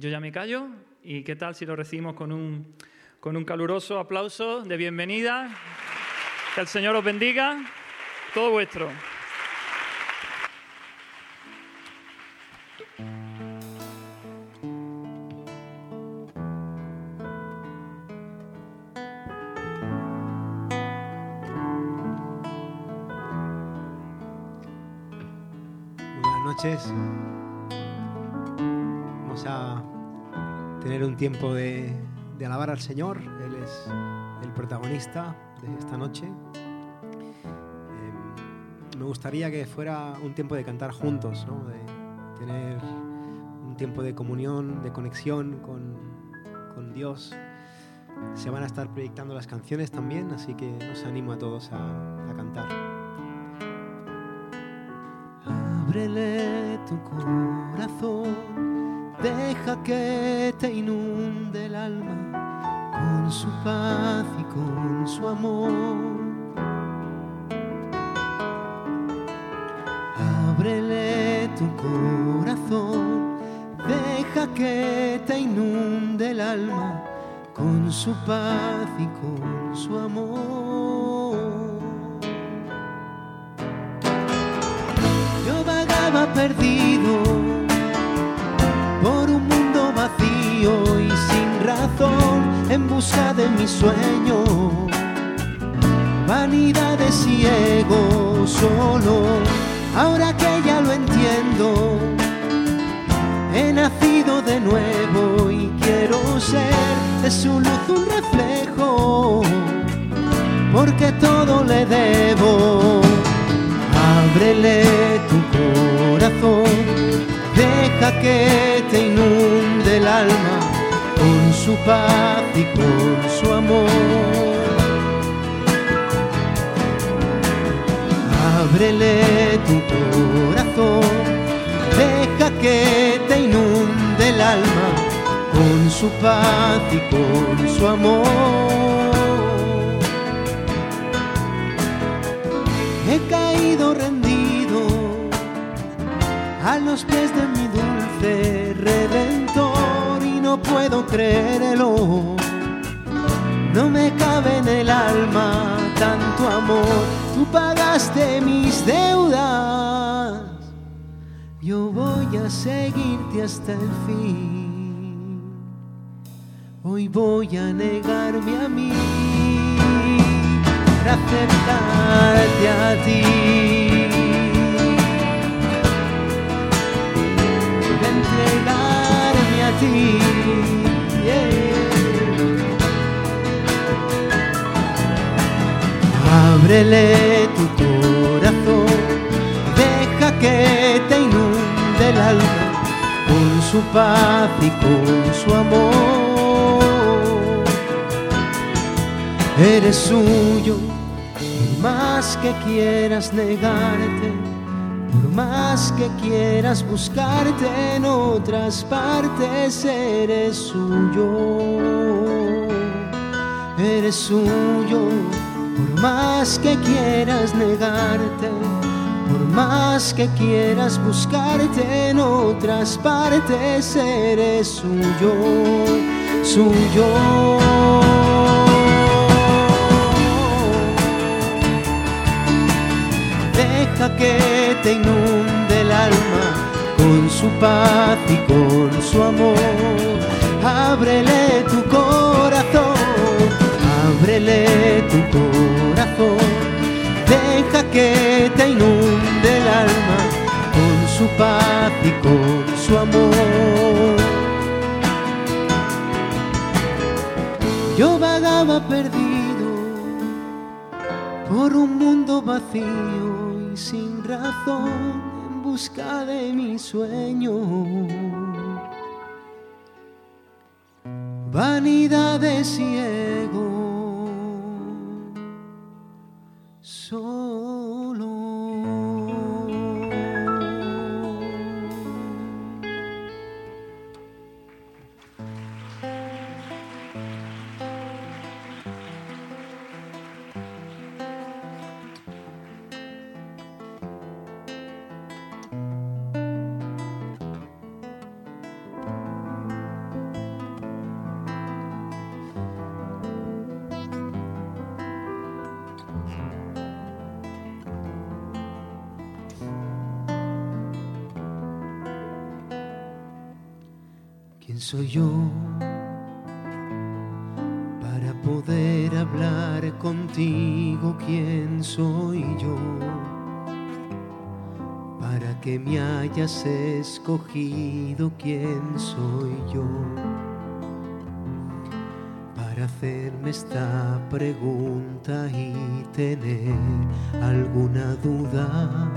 yo ya me callo. ¿Y qué tal si lo recibimos con un, con un caluroso aplauso de bienvenida? Que el Señor os bendiga. Todo vuestro. Buenas noches. Tener un tiempo de, alabar al Señor. Él es el protagonista de esta noche. Eh, me gustaría que fuera un tiempo de cantar juntos, de tener un tiempo de comunión, de conexión con, con Dios. Se van a estar proyectando las canciones también, así que os animo a todos a, a cantar. Ábrele tu corazón, deja que te inunde el alma con su paz y con su amor. Ábrele tu corazón, deja que te inunde el alma con su paz y con su amor. Yo vagaba perdido de mi sueño. Vanidades y ego solo, ahora que ya lo entiendo, he nacido de nuevo y quiero ser de su luz un reflejo, porque todo le debo. Ábrele tu corazón, deja que te inunde el alma su paz y con su amor. Ábrele tu corazón, deja que te inunde el alma con su paz y con su amor. He caído rendido a los pies de mi dulce redentor puedo creerlo. No me cabe en el alma tanto amor, tú pagaste mis deudas. Yo voy a seguirte hasta el fin. Hoy voy a negarme a mí para aceptarte a ti. Ti. yeah. Ábrele tu corazón, deja que te inunde el alma con su paz y con su amor. Eres suyo, más que quieras negarte, más que quieras buscarte en otras partes, eres suyo. Eres suyo, por más que quieras negarte, por más que quieras buscarte en otras partes, eres suyo, suyo. Deja que te inunde el alma con su paz y con su amor. Ábrele tu corazón, ábrele tu corazón. Deja que te inunde el alma con su paz y con su amor. Yo vagaba perdido por un mundo vacío en busca de mi sueño. Vanidades y ego solo. Soy yo para poder hablar contigo? ¿Quién soy yo para que me hayas escogido? ¿Quién soy yo? Para hacerme esta pregunta y tener alguna duda,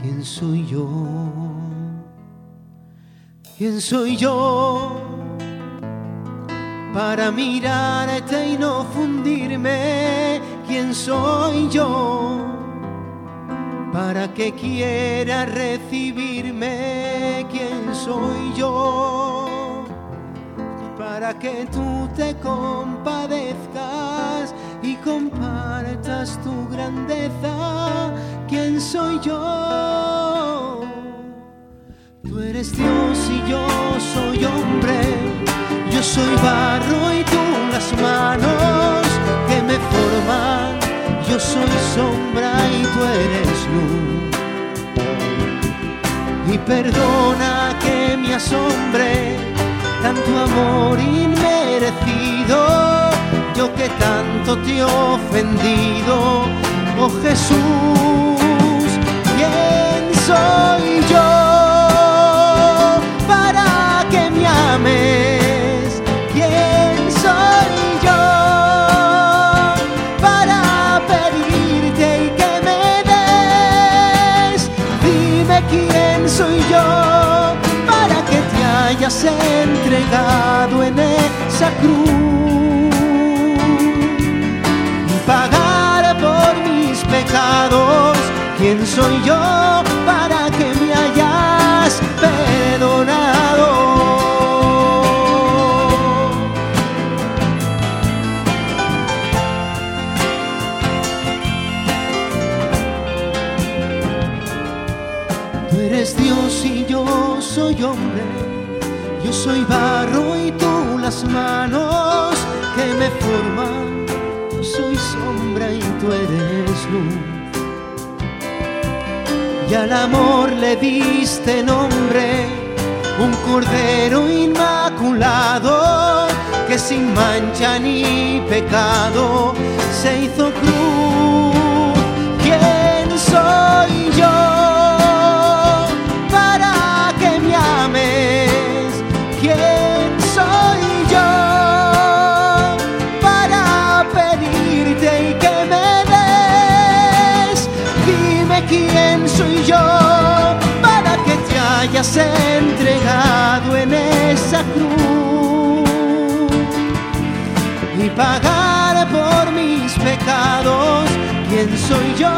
¿quién soy yo? ¿Quién soy yo para mirarte y no fundirme? ¿Quién soy yo para que quiera recibirme? ¿Quién soy yo para que tú te compadezcas y compartas tu grandeza? ¿Quién soy yo? Tú eres Dios y yo soy hombre, yo soy barro y tú las manos que me forman, yo soy sombra y tú eres luz. Y perdona que me asombre tanto amor inmerecido, yo que tanto te he ofendido, oh Jesús, ¿quién soy yo? ¿Quién soy yo para pedirte y que me des? Dime quién soy yo para que te hayas entregado en esa cruz y pagar por mis pecados. ¿Quién soy yo para que me hayas perdonado? Soy barro y tú las manos que me forman, soy sombra y tú eres luz. Y al amor le diste nombre, un cordero inmaculado que sin mancha ni pecado se hizo cruz. Hayas entregado en esa cruz y pagar por mis pecados. ¿Quién soy yo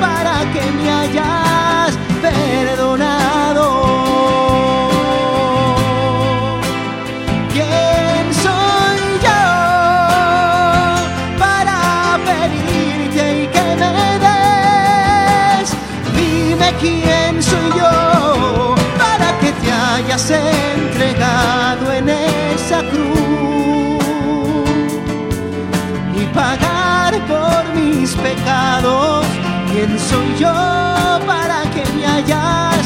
para que me hayas perdonado? Entregado en esa cruz y pagar por mis pecados. ¿Quién soy yo para que me hayas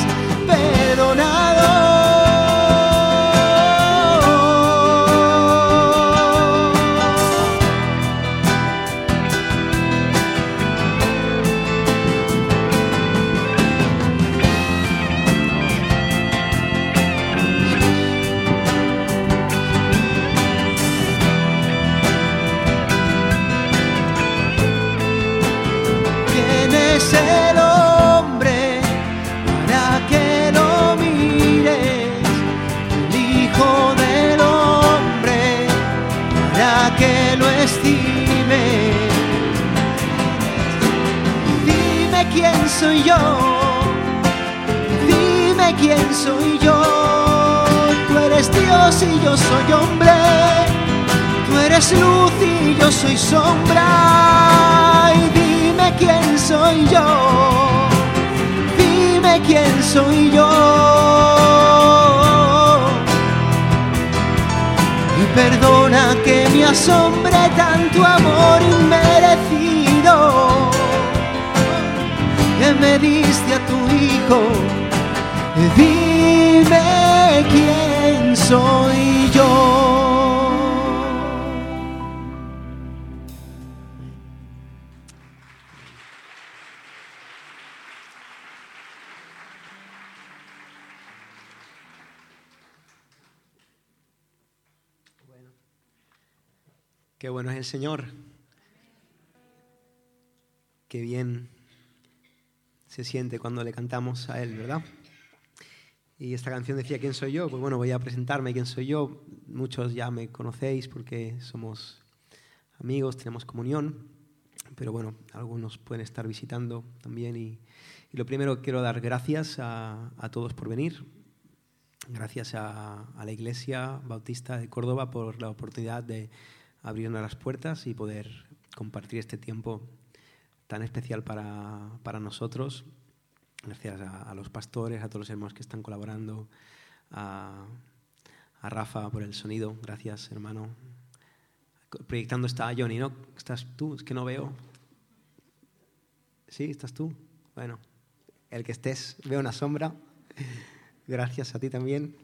yo, dime quién soy yo. Tú eres Dios y yo soy hombre. Tú eres luz y yo soy sombra. Y dime quién soy yo. Dime quién soy yo. Y perdona que me asombre tanto amor inmerecido. me diste a tu hijo. Dime quién soy yo. Qué bueno es el Señor. Qué bien se siente cuando le cantamos a Él, ¿verdad? Y esta canción decía, ¿quién soy yo? Pues bueno, voy a presentarme, ¿quién soy yo? Muchos ya me conocéis porque somos amigos, tenemos comunión, pero bueno, algunos pueden estar visitando también. Y, lo primero quiero dar gracias a, todos por venir, gracias a, a, la Iglesia Bautista de Córdoba por la oportunidad de abrirnos las puertas y poder compartir este tiempo tan especial para, para nosotros. Gracias a, los pastores, a todos los hermanos que están colaborando, a, a Rafa por el sonido. Gracias, hermano. Proyectando está Johnny, ¿no? ¿Estás tú? Es que no veo. ¿Sí? ¿Estás tú? Bueno, el que estés, veo una sombra. Gracias a ti también.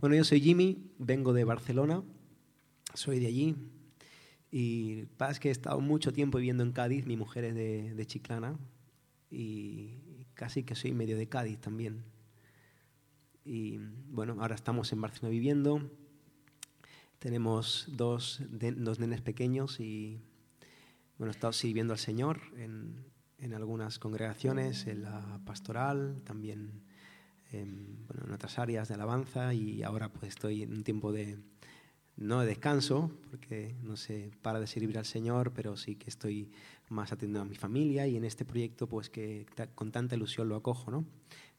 Bueno, yo soy Jimmy, vengo de Barcelona, soy de allí, y pasa que he estado mucho tiempo viviendo en Cádiz, mi mujer es de, Chiclana y casi que soy medio de Cádiz también. Y bueno, ahora estamos en Barcelona viviendo, tenemos dos, dos nenes pequeños y bueno, he estado sirviendo al Señor en, en algunas congregaciones, en la pastoral, también en, bueno, en otras áreas de alabanza y ahora pues estoy en un tiempo de no de descanso, porque no sé, para de servir al Señor, pero sí que estoy más atendiendo a mi familia y en este proyecto, pues que con tanta ilusión lo acojo, ¿no?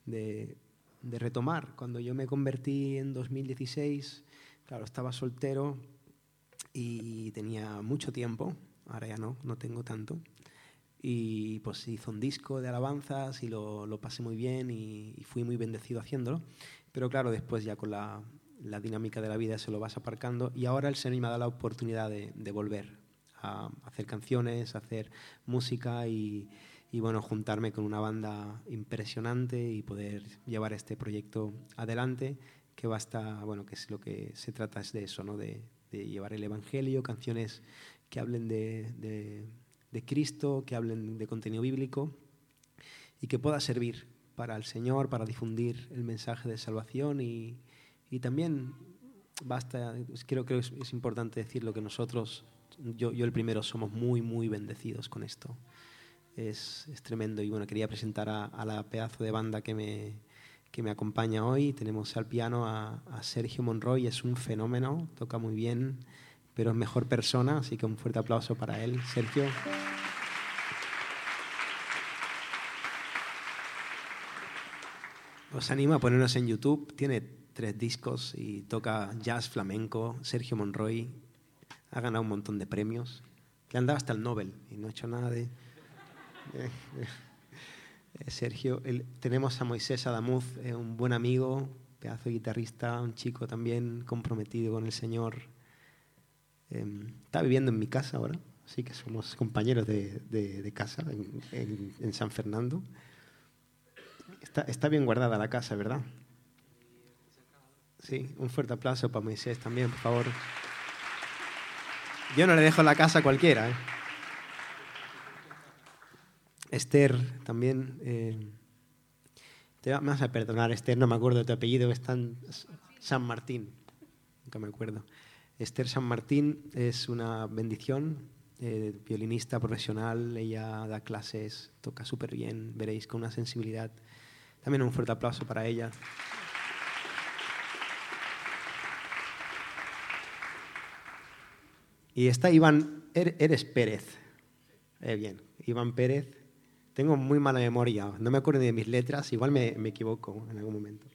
De, de retomar. Cuando yo me convertí en 2016, claro, estaba soltero y tenía mucho tiempo, ahora ya no, no tengo tanto. Y pues hizo un disco de alabanzas y lo, lo pasé muy bien y, y fui muy bendecido haciéndolo. Pero claro, después ya con la la dinámica de la vida se lo vas aparcando y ahora el Señor me ha dado la oportunidad de, volver a hacer canciones, a hacer música y, bueno, juntarme con una banda impresionante y poder llevar este proyecto adelante, que basta, bueno, que es lo que se trata es de eso, ¿no? De, llevar el Evangelio, canciones que hablen de Cristo, que hablen de contenido bíblico y que pueda servir para el Señor, para difundir el mensaje de salvación y, y también basta, creo que es, importante decirlo que nosotros, yo, yo el primero, somos muy, muy bendecidos con esto. Es, es tremendo y bueno, quería presentar a, la pedazo de banda que me, que me acompaña hoy. Tenemos al piano a, a, Sergio Monroy, es un fenómeno, toca muy bien, pero es mejor persona, así que un fuerte aplauso para él. Sergio. Os animo a ponernos en YouTube, tiene tres discos y toca jazz flamenco. Sergio Monroy ha ganado un montón de premios. Le han dado hasta el Nobel y no ha hecho nada de... Sergio, tenemos a Moisés Adamuz, eh, un buen amigo, pedazo de guitarrista, un chico también comprometido con el Señor. Em, está viviendo en mi casa ahora, así que somos compañeros de, casa en, San Fernando. Está, está bien guardada la casa, ¿verdad? Sí, un fuerte aplauso para Moisés también, por favor. Yo no le dejo la casa a cualquiera. ¿eh? Esther también. Eh, te vas a perdonar, Esther, no me acuerdo de tu apellido, es San Martín. Nunca me acuerdo. Esther San Martín es una bendición, eh, violinista profesional, ella da clases, toca súper bien, veréis, con una sensibilidad. También un fuerte aplauso para ella. Y está Iván, er, eres Pérez. Eh, bien, Iván Pérez. Tengo muy mala memoria, no me acuerdo de mis letras, igual me, me equivoco en algún momento.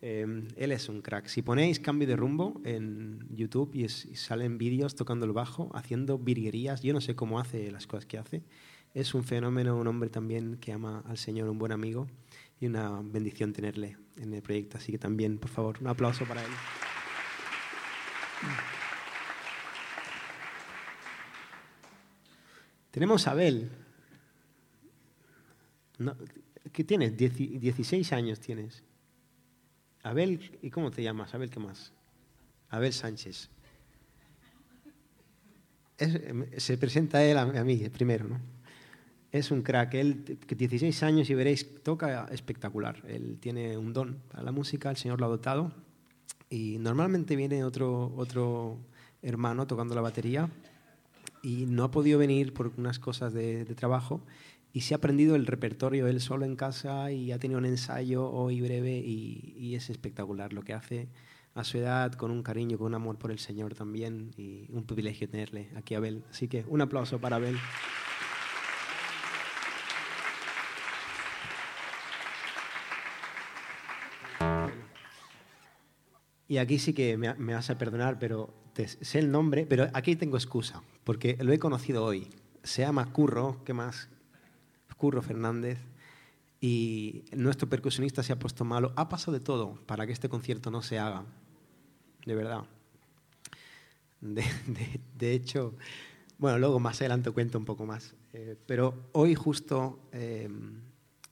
Eh, él es un crack. Si ponéis cambio de rumbo en YouTube y, salen vídeos tocando el bajo, haciendo virguerías, yo no sé cómo hace las cosas que hace. Es un fenómeno, un hombre también que ama al Señor, un buen amigo y una bendición tenerle en el proyecto. Así que también, por favor, un aplauso para él. Tenemos a Abel. ¿Qué tienes? 16 años tienes. Abel, ¿y cómo te llamas? Abel, ¿qué más? Abel Sánchez. se presenta él a, mí primero, ¿no? Es un crack. Él, 16 años y veréis, toca espectacular. Él tiene un don para la música, el Señor lo ha dotado. Y normalmente viene otro, otro hermano tocando la batería, y no ha podido venir por unas cosas de, trabajo y se ha aprendido el repertorio él solo en casa y ha tenido un ensayo hoy breve y, y, es espectacular lo que hace a su edad, con un cariño, con un amor por el Señor también y un privilegio tenerle aquí a Abel. Así que un aplauso para Abel. Y aquí sí que me, vas a perdonar, pero sé el nombre, pero aquí tengo excusa, porque lo he conocido hoy. Se llama Curro, ¿qué más? Curro Fernández. Y nuestro percusionista se ha puesto malo. Ha pasado de todo para que este concierto no se haga. De verdad. De, hecho, bueno, luego más adelante cuento un poco más. Eh, pero hoy justo eh,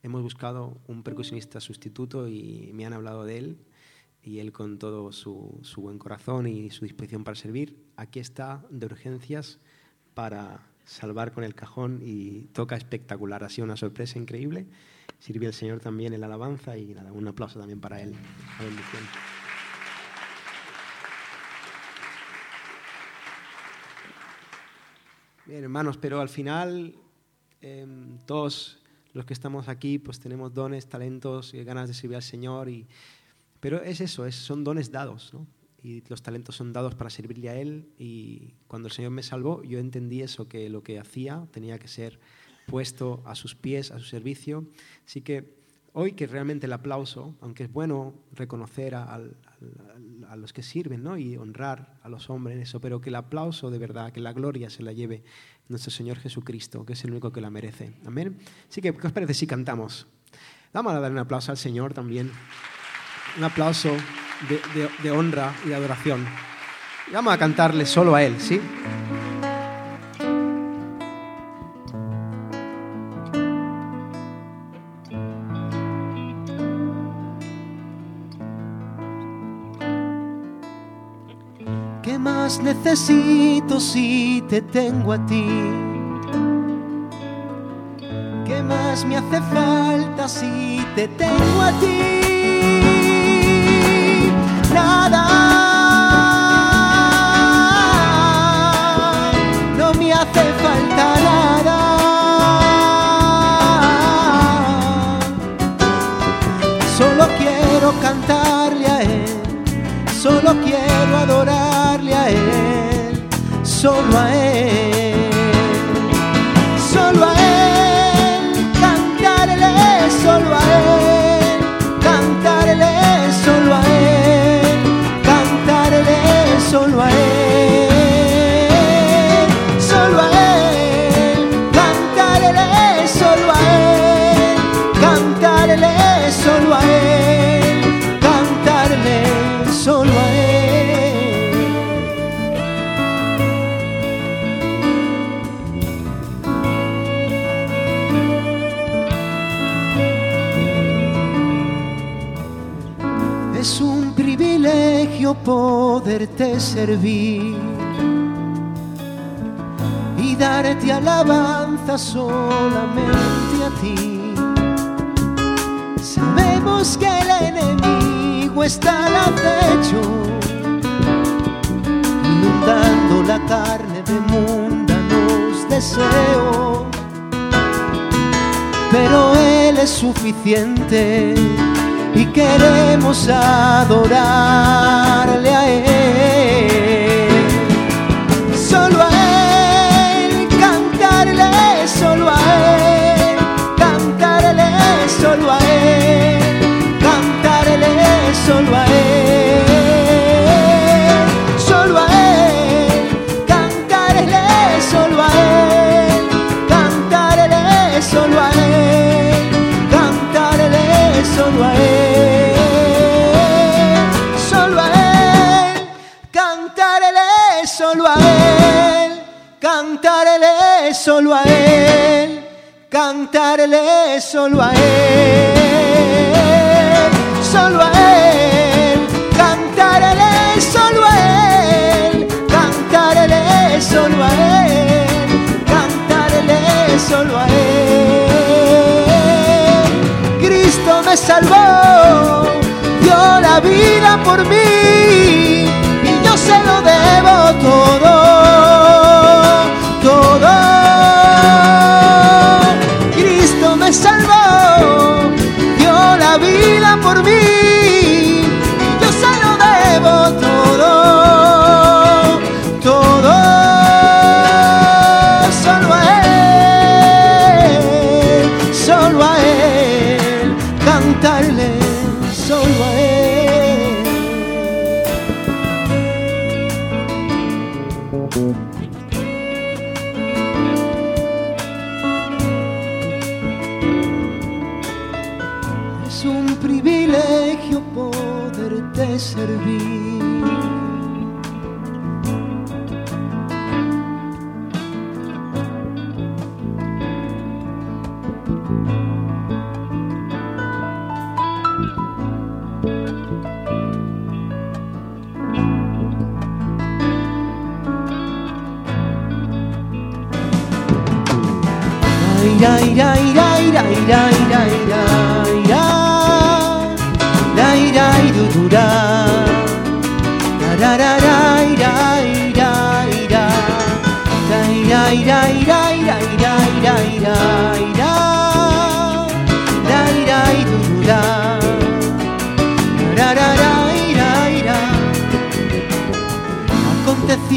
hemos buscado un percusionista sustituto y me han hablado de él y él con todo su, buen corazón y su disposición para servir, aquí está de urgencias para salvar con el cajón y toca espectacular. Ha sido una sorpresa increíble. Sirve el Señor también en la alabanza y nada, un aplauso también para él. bendición. Bien, hermanos, pero al final em, todos los que estamos aquí pues tenemos dones, talentos y ganas de servir al Señor y pero es eso, es, son dones dados, ¿no? Y los talentos son dados para servirle a Él. Y cuando el Señor me salvó, yo entendí eso, que lo que hacía tenía que ser puesto a sus pies, a su servicio. Así que hoy que realmente el aplauso, aunque es bueno reconocer a, a, los que sirven ¿no? y honrar a los hombres en eso, pero que el aplauso de verdad, que la gloria se la lleve nuestro Señor Jesucristo, que es el único que la merece. Amén. Así que, ¿qué os parece si cantamos? Vamos a dar un aplauso al Señor también un aplauso de, honra y de adoración. vamos a cantarle solo a Él, ¿sí? ¿Qué más necesito si te tengo a ti? ¿Qué más me hace falta si te tengo a ti? Nada. No me hace falta nada. Solo quiero cantarle a Él, solo quiero adorarle a Él, solo a Él, poderte servir y darte alabanza solamente a ti. Sabemos que el enemigo está al acecho, inundando la carne de mundanos deseos, pero Él es suficiente y queremos adorarle a Él. Solo a Él, cantarle solo a Él, cantarle solo a Él, cantarle solo a Él. Solo a Él, cantarle solo a Él, cantarle solo a Él, cantarle solo a Él. Cantarle solo a Él, solo a Él, cantarle solo a Él, cantarle solo a Él, cantarle solo a Él. Cristo me salvó, dio la vida por mí se lo debo todo,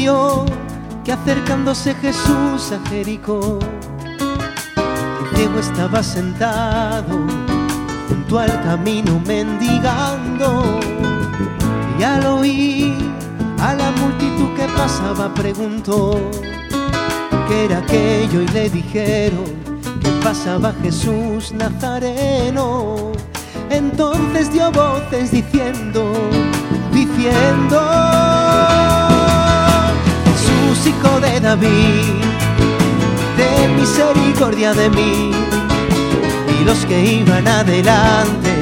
Que acercándose Jesús a Jericó ciego estaba sentado junto al camino mendigando y al oír a la multitud que pasaba preguntó qué era aquello y le dijeron que pasaba Jesús Nazareno. Entonces dio voces diciendo, diciendo, Hijo de David ten misericordia de mí. Y los que iban adelante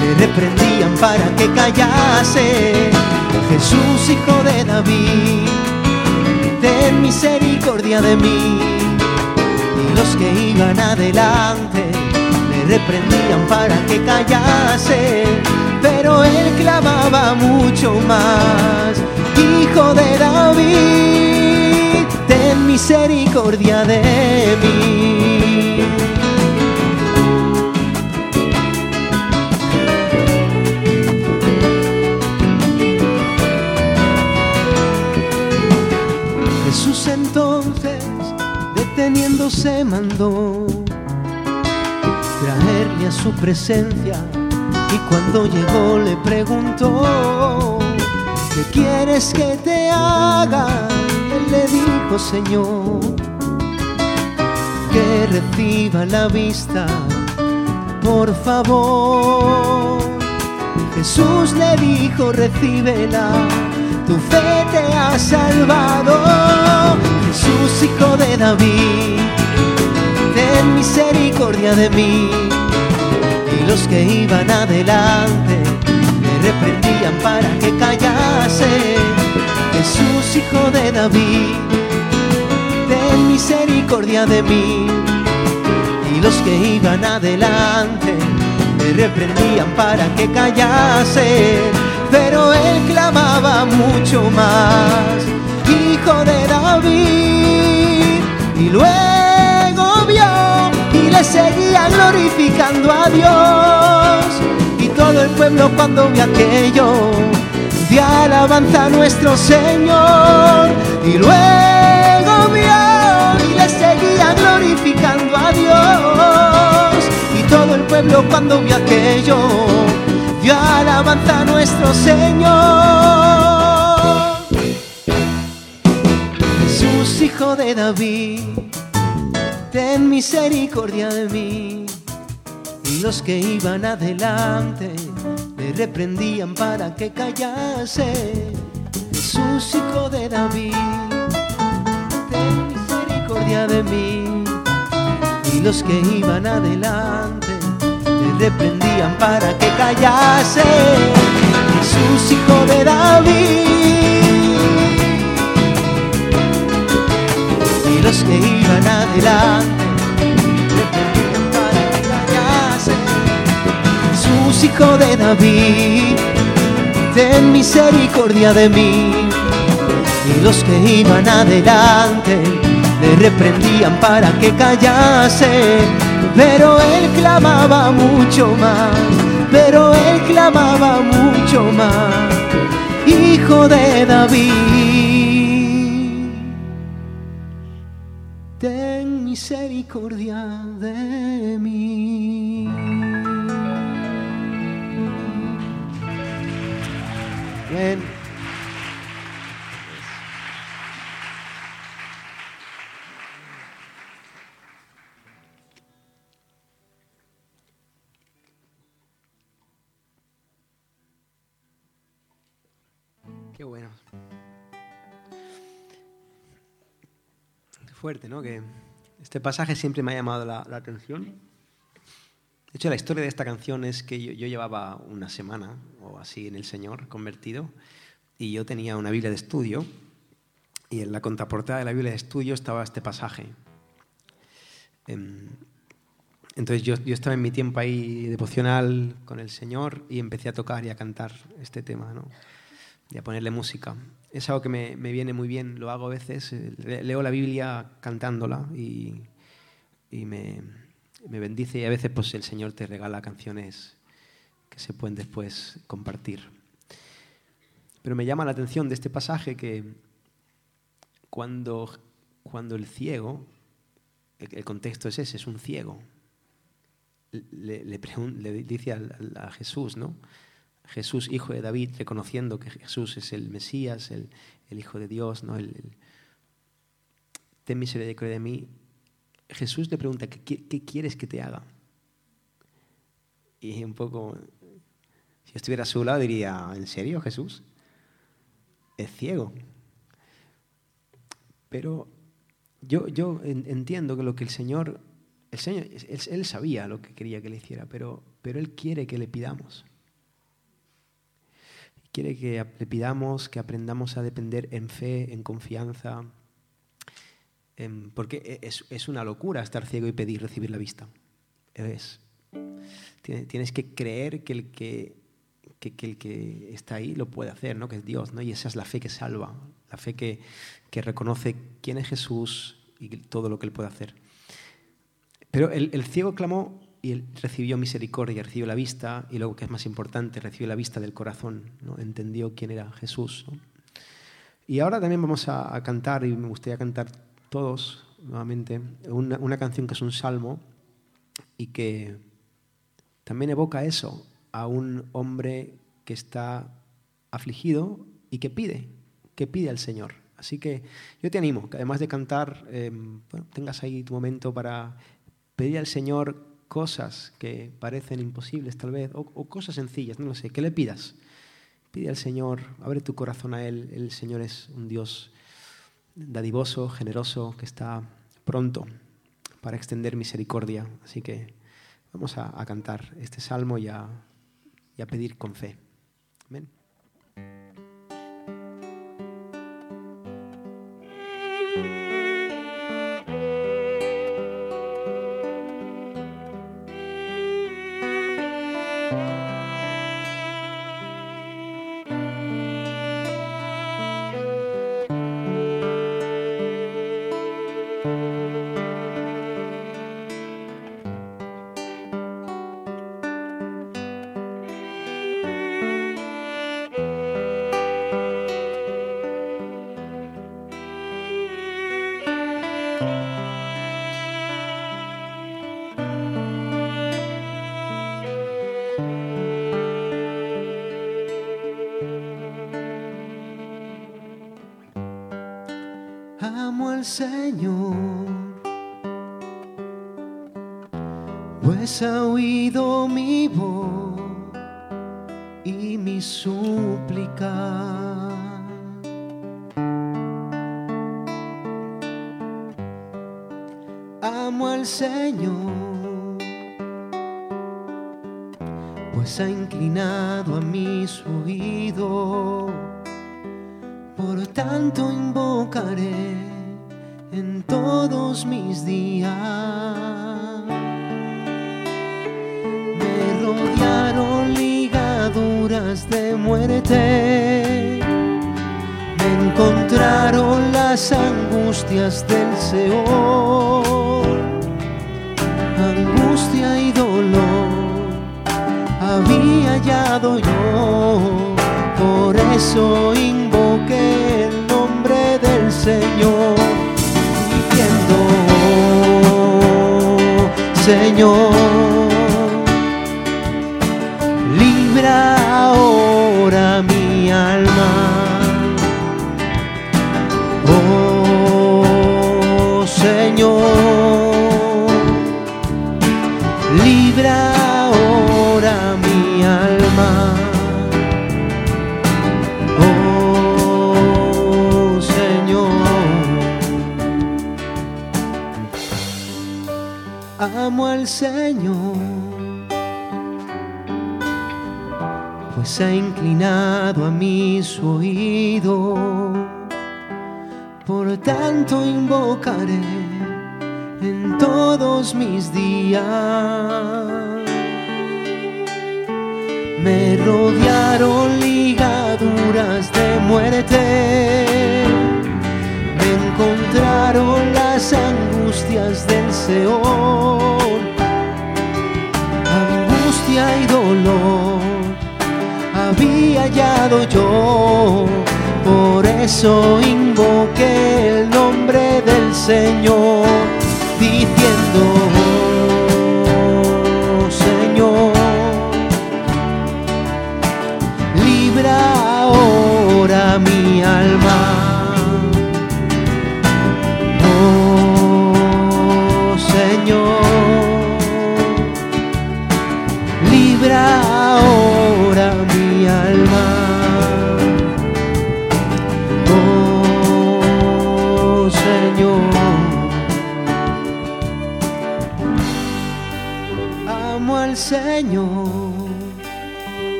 le reprendían para que callase. Jesús, hijo de David, ten misericordia de mí. Y los que iban adelante le reprendían para que callase. Pero él clamaba mucho más, hijo de David misericordia de mí. Jesús entonces, deteniéndose, mandó traerle a su presencia y cuando llegó le preguntó, ¿qué quieres que te haga? Señor, que reciba la vista, por favor. Jesús le dijo, recíbela, tu fe te ha salvado. Jesús, hijo de David, ten misericordia de mí. Y los que iban adelante le reprendían para que callase. Jesús, hijo de David, misericordia de mí. Y los que iban adelante le reprendían para que callase. Pero él clamaba mucho más, hijo de David. Y luego vio y le seguía glorificando a Dios. Y todo el pueblo cuando vio aquello de alabanza a nuestro Señor y luego vio seguía glorificando a Dios. Y todo el pueblo cuando vio aquello dio alabanza a nuestro Señor. Jesús hijo de David ten misericordia de mí. Y los que iban adelante le reprendían para que callase. Jesús, hijo de David, de mí. Y los que iban adelante le reprendían para que callase. Jesús, hijo de David. Y los que iban adelante reprendían para que callase. Jesús, hijo de David, ten misericordia de mí. Y los que iban adelante le reprendían para que callase. Pero él clamaba mucho más, pero él clamaba mucho más. Hijo de David, ten misericordia de mí. Fuerte, ¿no? Que este pasaje siempre me ha llamado la, atención. De hecho, la historia de esta canción es que yo, llevaba una semana o así en el Señor convertido y yo tenía una Biblia de estudio y en la contraportada de la Biblia de estudio estaba este pasaje. Em, entonces yo, yo, estaba en mi tiempo ahí devocional con el Señor y empecé a tocar y a cantar este tema, ¿no? y a ponerle música. Es algo que me, me viene muy bien, lo hago a veces, eh, leo la Biblia cantándola y, y me, me, bendice y a veces pues el Señor te regala canciones que se pueden después compartir. Pero me llama la atención de este pasaje que cuando, cuando el ciego, el, contexto es ese, es un ciego, le, le, dice a Jesús, ¿no? Jesús, hijo de David, reconociendo que Jesús es el Mesías, el, Hijo de Dios, ¿no? El, ten misericordia de mí. Jesús le pregunta, ¿qué, ¿qué, quieres que te haga? Y un poco, si estuviera a su lado diría, ¿en serio Jesús? Es ciego. Pero yo, yo entiendo que lo que el Señor, el Señor, él, sabía lo que quería que le hiciera, pero, pero Él quiere que le pidamos quiere que le pidamos que aprendamos a depender en fe, en confianza, porque e, es, una locura estar ciego y pedir recibir la vista. Es. Tienes que creer que el que, está ahí lo puede hacer, ¿no? que es Dios, ¿no? y esa es la fe que salva, la fe que, que reconoce quién es Jesús y todo lo que Él puede hacer. Pero el, el ciego clamó y él recibió misericordia, recibió la vista y luego, que es más importante, recibió la vista del corazón, ¿no? entendió quién era Jesús. Y ahora también vamos a, cantar, y me gustaría cantar todos nuevamente, una, una, canción que es un salmo y que también evoca eso, a un hombre que está afligido y que pide, que pide al Señor. Así que yo te animo, que además de cantar, eh, tengas ahí tu momento para pedir al Señor cosas que parecen imposibles tal vez, o, cosas sencillas, no lo sé, que le pidas. Pide al Señor, abre tu corazón a Él. El Señor es un Dios dadivoso, generoso, que está pronto para extender misericordia. Así que vamos a, cantar este salmo y a, y a pedir con fe. Amén.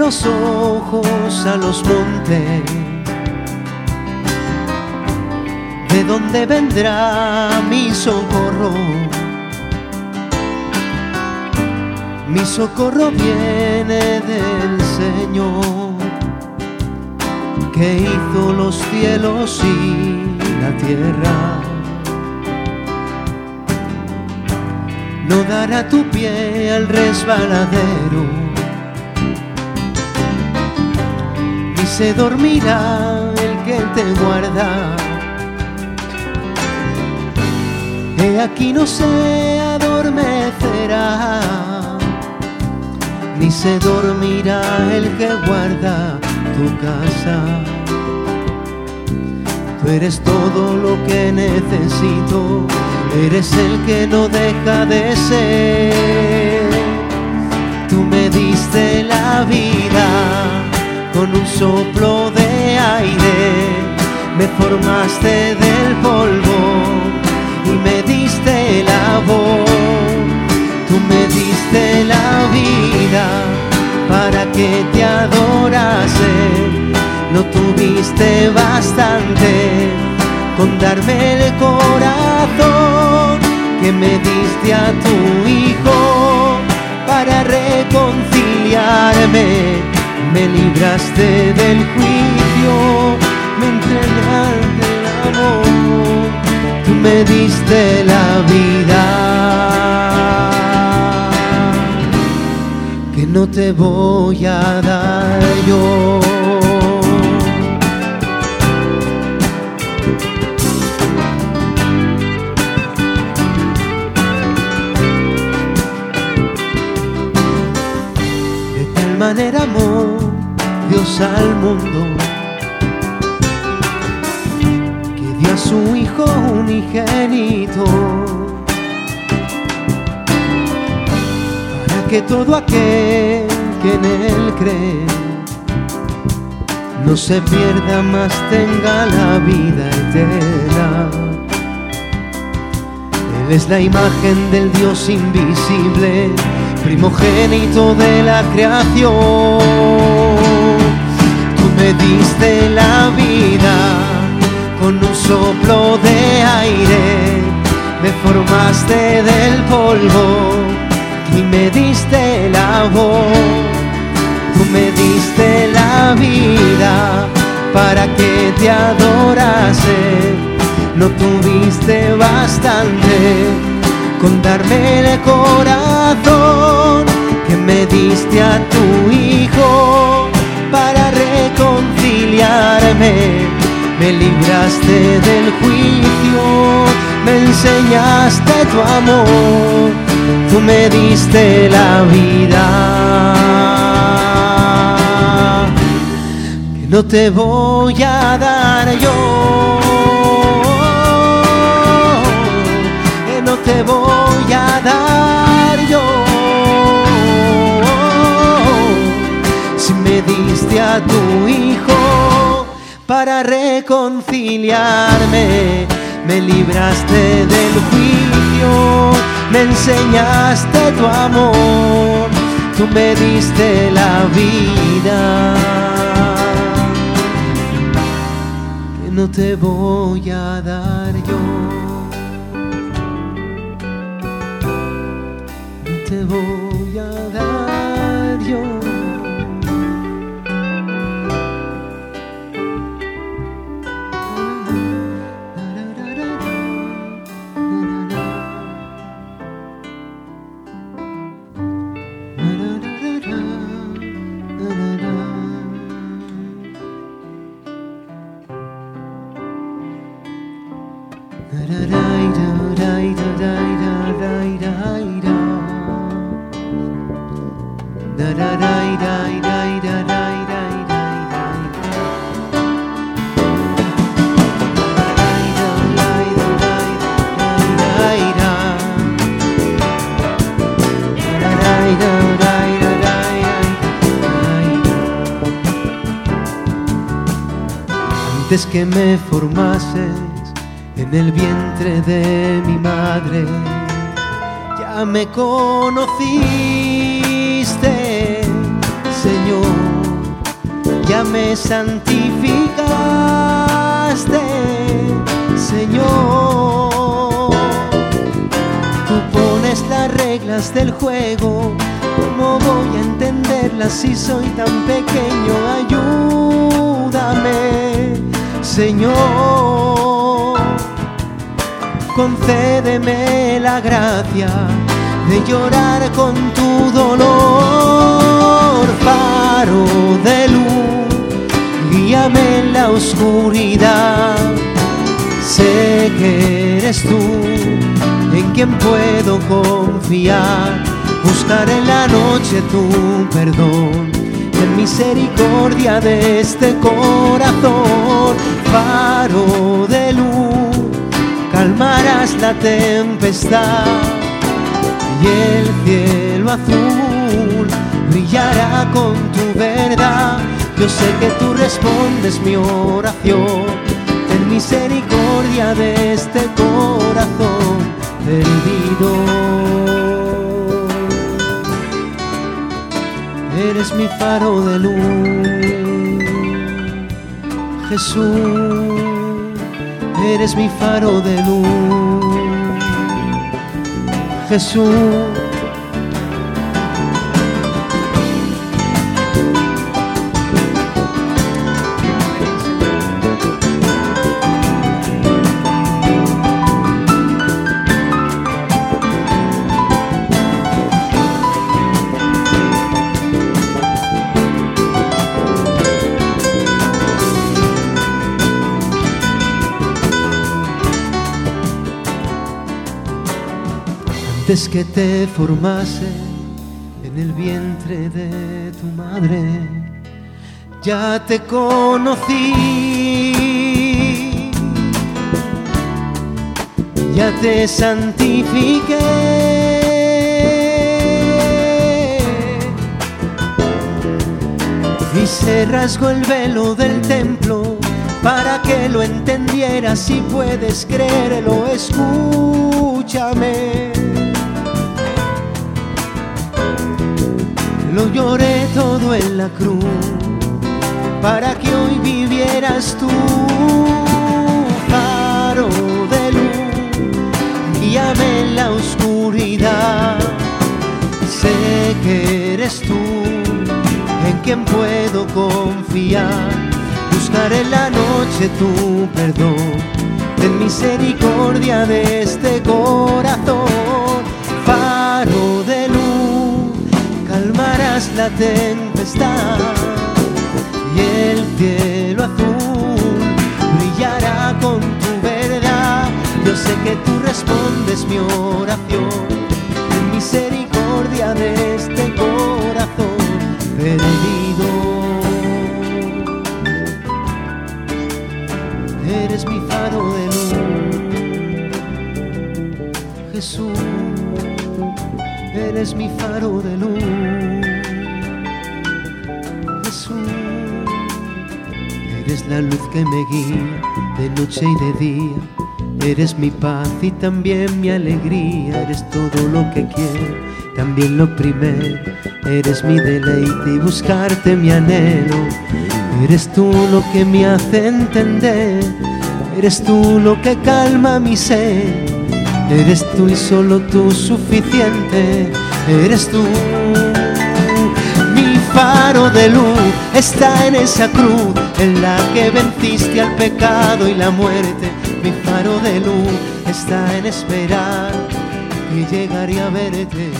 Los ojos a los montes, de donde vendrá mi socorro. Mi socorro viene del Señor, que hizo los cielos y la tierra. No dará tu pie al resbaladero, se dormirá el que te guarda. He aquí no se adormecerá ni se dormirá el que guarda tu casa. Tú eres todo lo que necesito, eres el que no deja de ser. Tú me diste la vida con un soplo de aire, me formaste del polvo y me diste la voz tú me diste la vida para que te adorase. No tuviste bastante con darme el corazón que me diste a tu hijo para reconciliarme. Me libraste del juicio, me entregaste el amor, tú me diste la vida que no te voy a dar yo. De tal manera amó Dios al mundo que dio a su Hijo unigénito, para que todo aquel que en Él cree no se pierda más, tenga la vida eterna. Él es la imagen del Dios invisible, primogénito de la creación. Me diste la vida con un soplo de aire, me formaste del polvo y me diste la voz tú me diste la vida para que te adorase. No tuviste bastante con darme el corazón que me diste a tu hijo reconciliarme. Me libraste del juicio, me enseñaste tu amor, tú me diste la vida. no te voy a dar yo, que no te voy a dar a tu hijo para reconciliarme, me libraste del juicio, me enseñaste tu amor, tú me diste la vida. no te voy a dar Antes que me formases en el vientre de mi madre, ya me conociste, Señor, ya me santificaste, Señor. Tú pones las reglas del juego, ¿cómo voy a entenderlas si soy tan pequeño? Ayúdame Señor, concédeme la gracia de llorar con tu dolor, faro de luz, guíame en la oscuridad. Sé que eres tú en quien puedo confiar, buscar en la noche tu perdón en misericordia de este corazón, faro de luz, calmarás la tempestad y el cielo azul brillará con tu verdad. Yo sé que tú respondes mi oración en misericordia de este corazón perdido. eres mi faro de luz. Jesús, eres mi faro de luz. Jesús antes que te formase en el vientre de tu madre, ya te conocí. ya te santifiqué. Y se rasgó el velo del templo para que lo entendieras si puedes creerlo, escúchame. Lo lloré todo en la cruz para que hoy vivieras tú, faro de luz, guíame en la oscuridad. Sé que eres tú en quien puedo confiar. Buscaré en la noche tu perdón, ten misericordia de este corazón, la tempestad y el cielo azul brillará con tu verdad. Yo sé que tú respondes mi oración, en misericordia de este corazón perdido. Eres mi faro de luz, Jesús, eres mi faro de luz. La luz que me guía de noche y de día. Eres mi paz y también mi alegría. Eres todo lo que quiero, también lo primero. Eres mi deleite y buscarte mi anhelo. Eres tú lo que me hace entender. Eres tú lo que calma mi sed. Eres tú y solo tú suficiente. Eres tú faro de luz está en esa cruz en la que venciste al pecado y la muerte. Mi faro de luz está en esperar que llegaré a verte.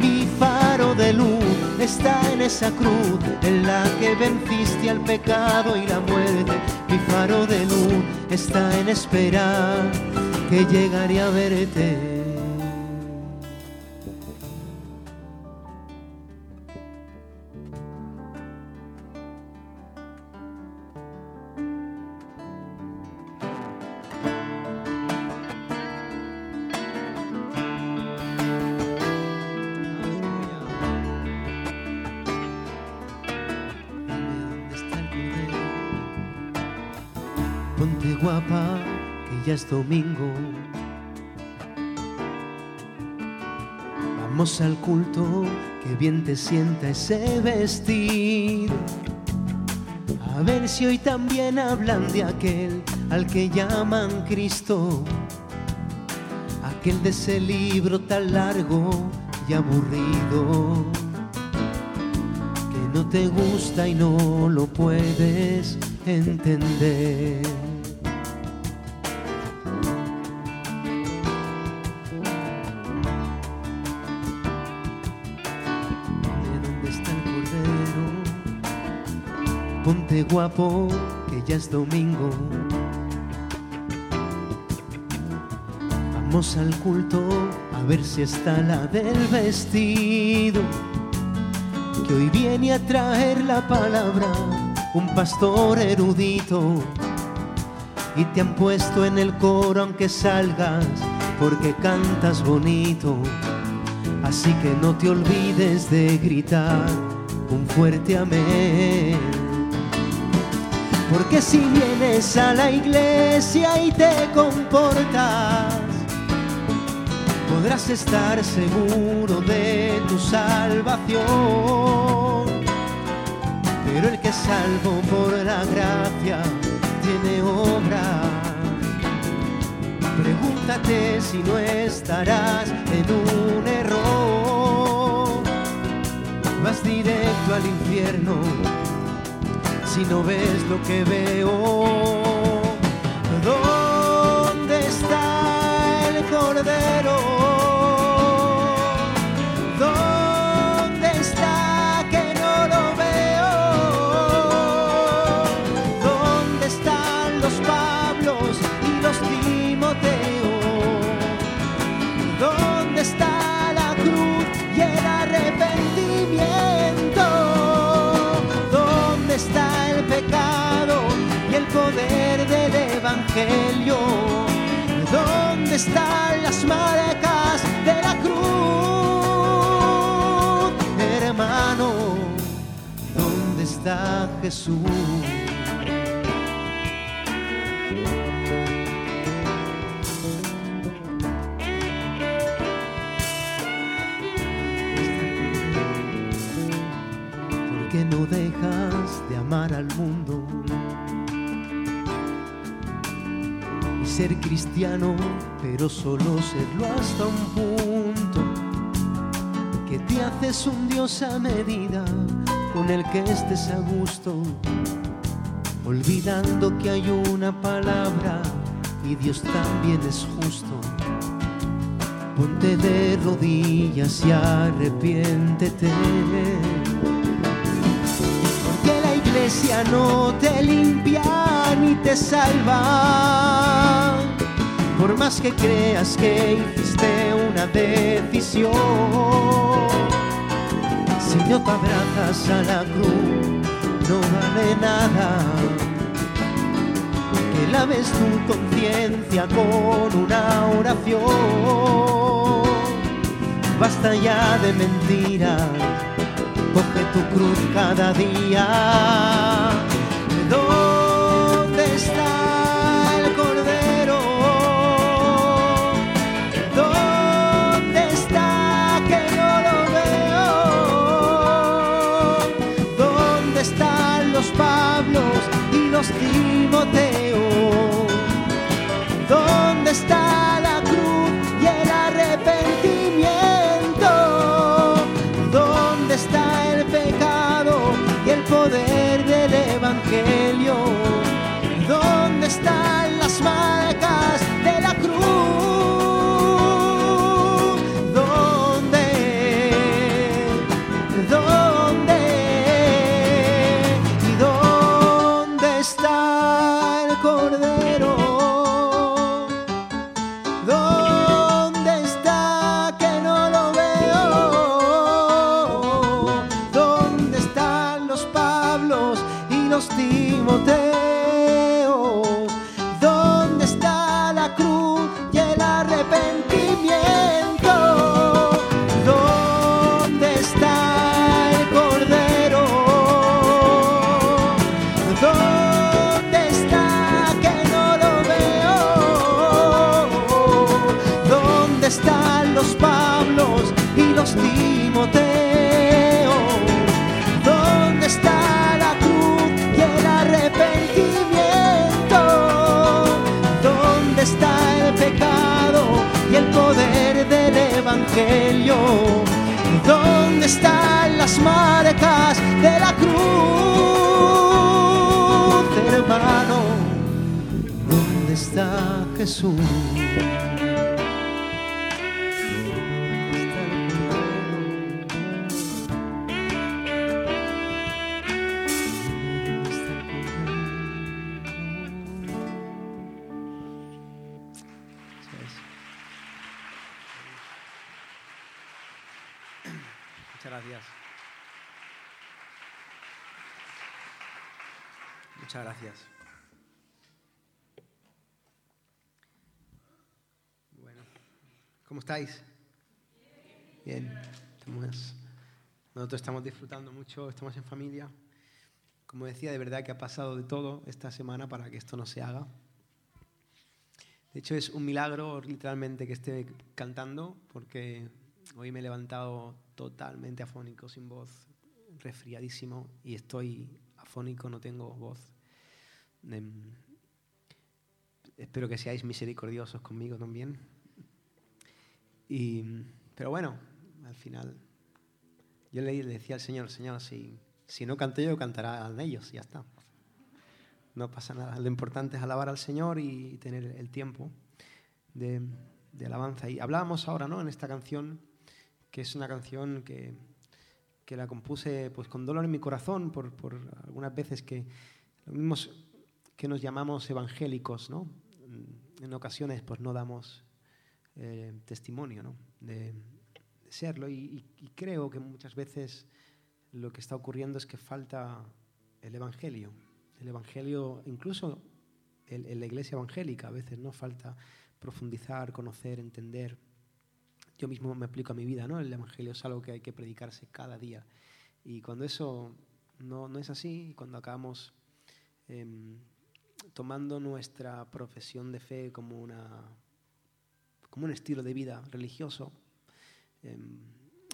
Mi faro de luz está en esa cruz en la que venciste al pecado y la muerte. Mi faro de luz está en esperar que llegaré a verte. Domingo. Vamos al culto, que bien te sienta ese vestido. A ver si hoy también hablan de aquel al que llaman Cristo. Aquel de ese libro tan largo y aburrido que no te gusta y no lo puedes entender. Guapo, que ya es domingo. Vamos al culto a ver si está la del vestido que hoy viene a traer la palabra un pastor erudito y te han puesto en el coro aunque salgas porque cantas bonito. Así que no te olvides de gritar un fuerte amén. Porque si vienes a la iglesia y te comportas, podrás estar seguro de tu salvación. Pero el que es salvo por la gracia tiene obra. Pregúntate si no estarás en un error. Vas directo al infierno si no ves lo que veo. Pecado y el poder del Evangelio? ¿Dónde ¿Dónde están las marcas de la cruz? Hermano, ¿dónde está Jesús? ¿Por qué no dejas amar al mundo? Y ser cristiano, pero solo serlo hasta un punto. Que te haces un Dios a medida con el que estés a gusto. Olvidando que hay una palabra y Dios también es justo. Ponte de rodillas y arrepiéntete. Iglesia no te limpia ni te salva. Por más que creas que hiciste una decisión, si no te abrazas a la cruz, no vale nada. Que laves tu conciencia con una oración. Basta ya de mentiras coge tu cruz cada día. ¿Dónde está el cordero? ¿Dónde está que no lo veo? ¿Dónde están los Pablos y los Timoteos? Evangelio? ¿Dónde están estamos disfrutando mucho, estamos en familia. Como decía, de verdad que ha pasado de todo esta semana para que esto no se haga. De hecho, es un milagro literalmente que esté cantando, porque hoy me he levantado totalmente afónico, sin voz, resfriadísimo, y estoy afónico, no tengo voz. Em, espero que seáis misericordiosos conmigo también. Y, pero bueno, al final, yo le, decía al Señor, Señor, si, si no canto yo, cantarán ellos, ya está. No pasa nada. Lo importante es alabar al Señor y tener el tiempo de, de alabanza. Y hablábamos ahora, ¿no? En esta canción, que es una canción que, que la compuse pues, con dolor en mi corazón por, por algunas veces que los mismos que nos llamamos evangélicos, ¿no? En ocasiones pues no damos eh, testimonio, ¿no? De serlo. Y, y- creo que muchas veces lo que está ocurriendo es que falta el evangelio. El evangelio, incluso en, en la iglesia evangélica, a veces no falta profundizar, conocer, entender. Yo mismo me aplico a mi vida, ¿no? El Evangelio es algo que hay que predicarse cada día. Y cuando eso no, no es así, cuando acabamos em, tomando nuestra profesión de fe como, una, como un estilo de vida religioso, em,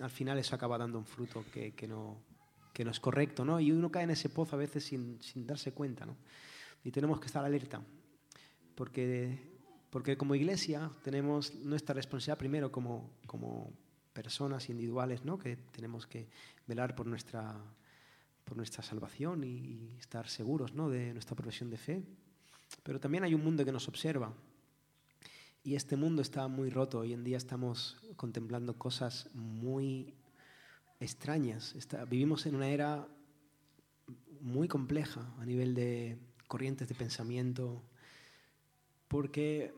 al final eso acaba dando un fruto que, no, que no es correcto, ¿no? Y uno cae en ese pozo a veces sin, sin darse cuenta, ¿no? Y tenemos que estar alerta, porque, porque como iglesia tenemos nuestra responsabilidad primero como, como personas individuales, ¿no? Que tenemos que velar por nuestra, por nuestra salvación y, estar seguros ¿no? de nuestra profesión de fe. Pero también hay un mundo que nos observa. Y este mundo está muy roto. Hoy en día estamos contemplando cosas muy extrañas. vivimos en una era muy compleja a nivel de corrientes de pensamiento, porque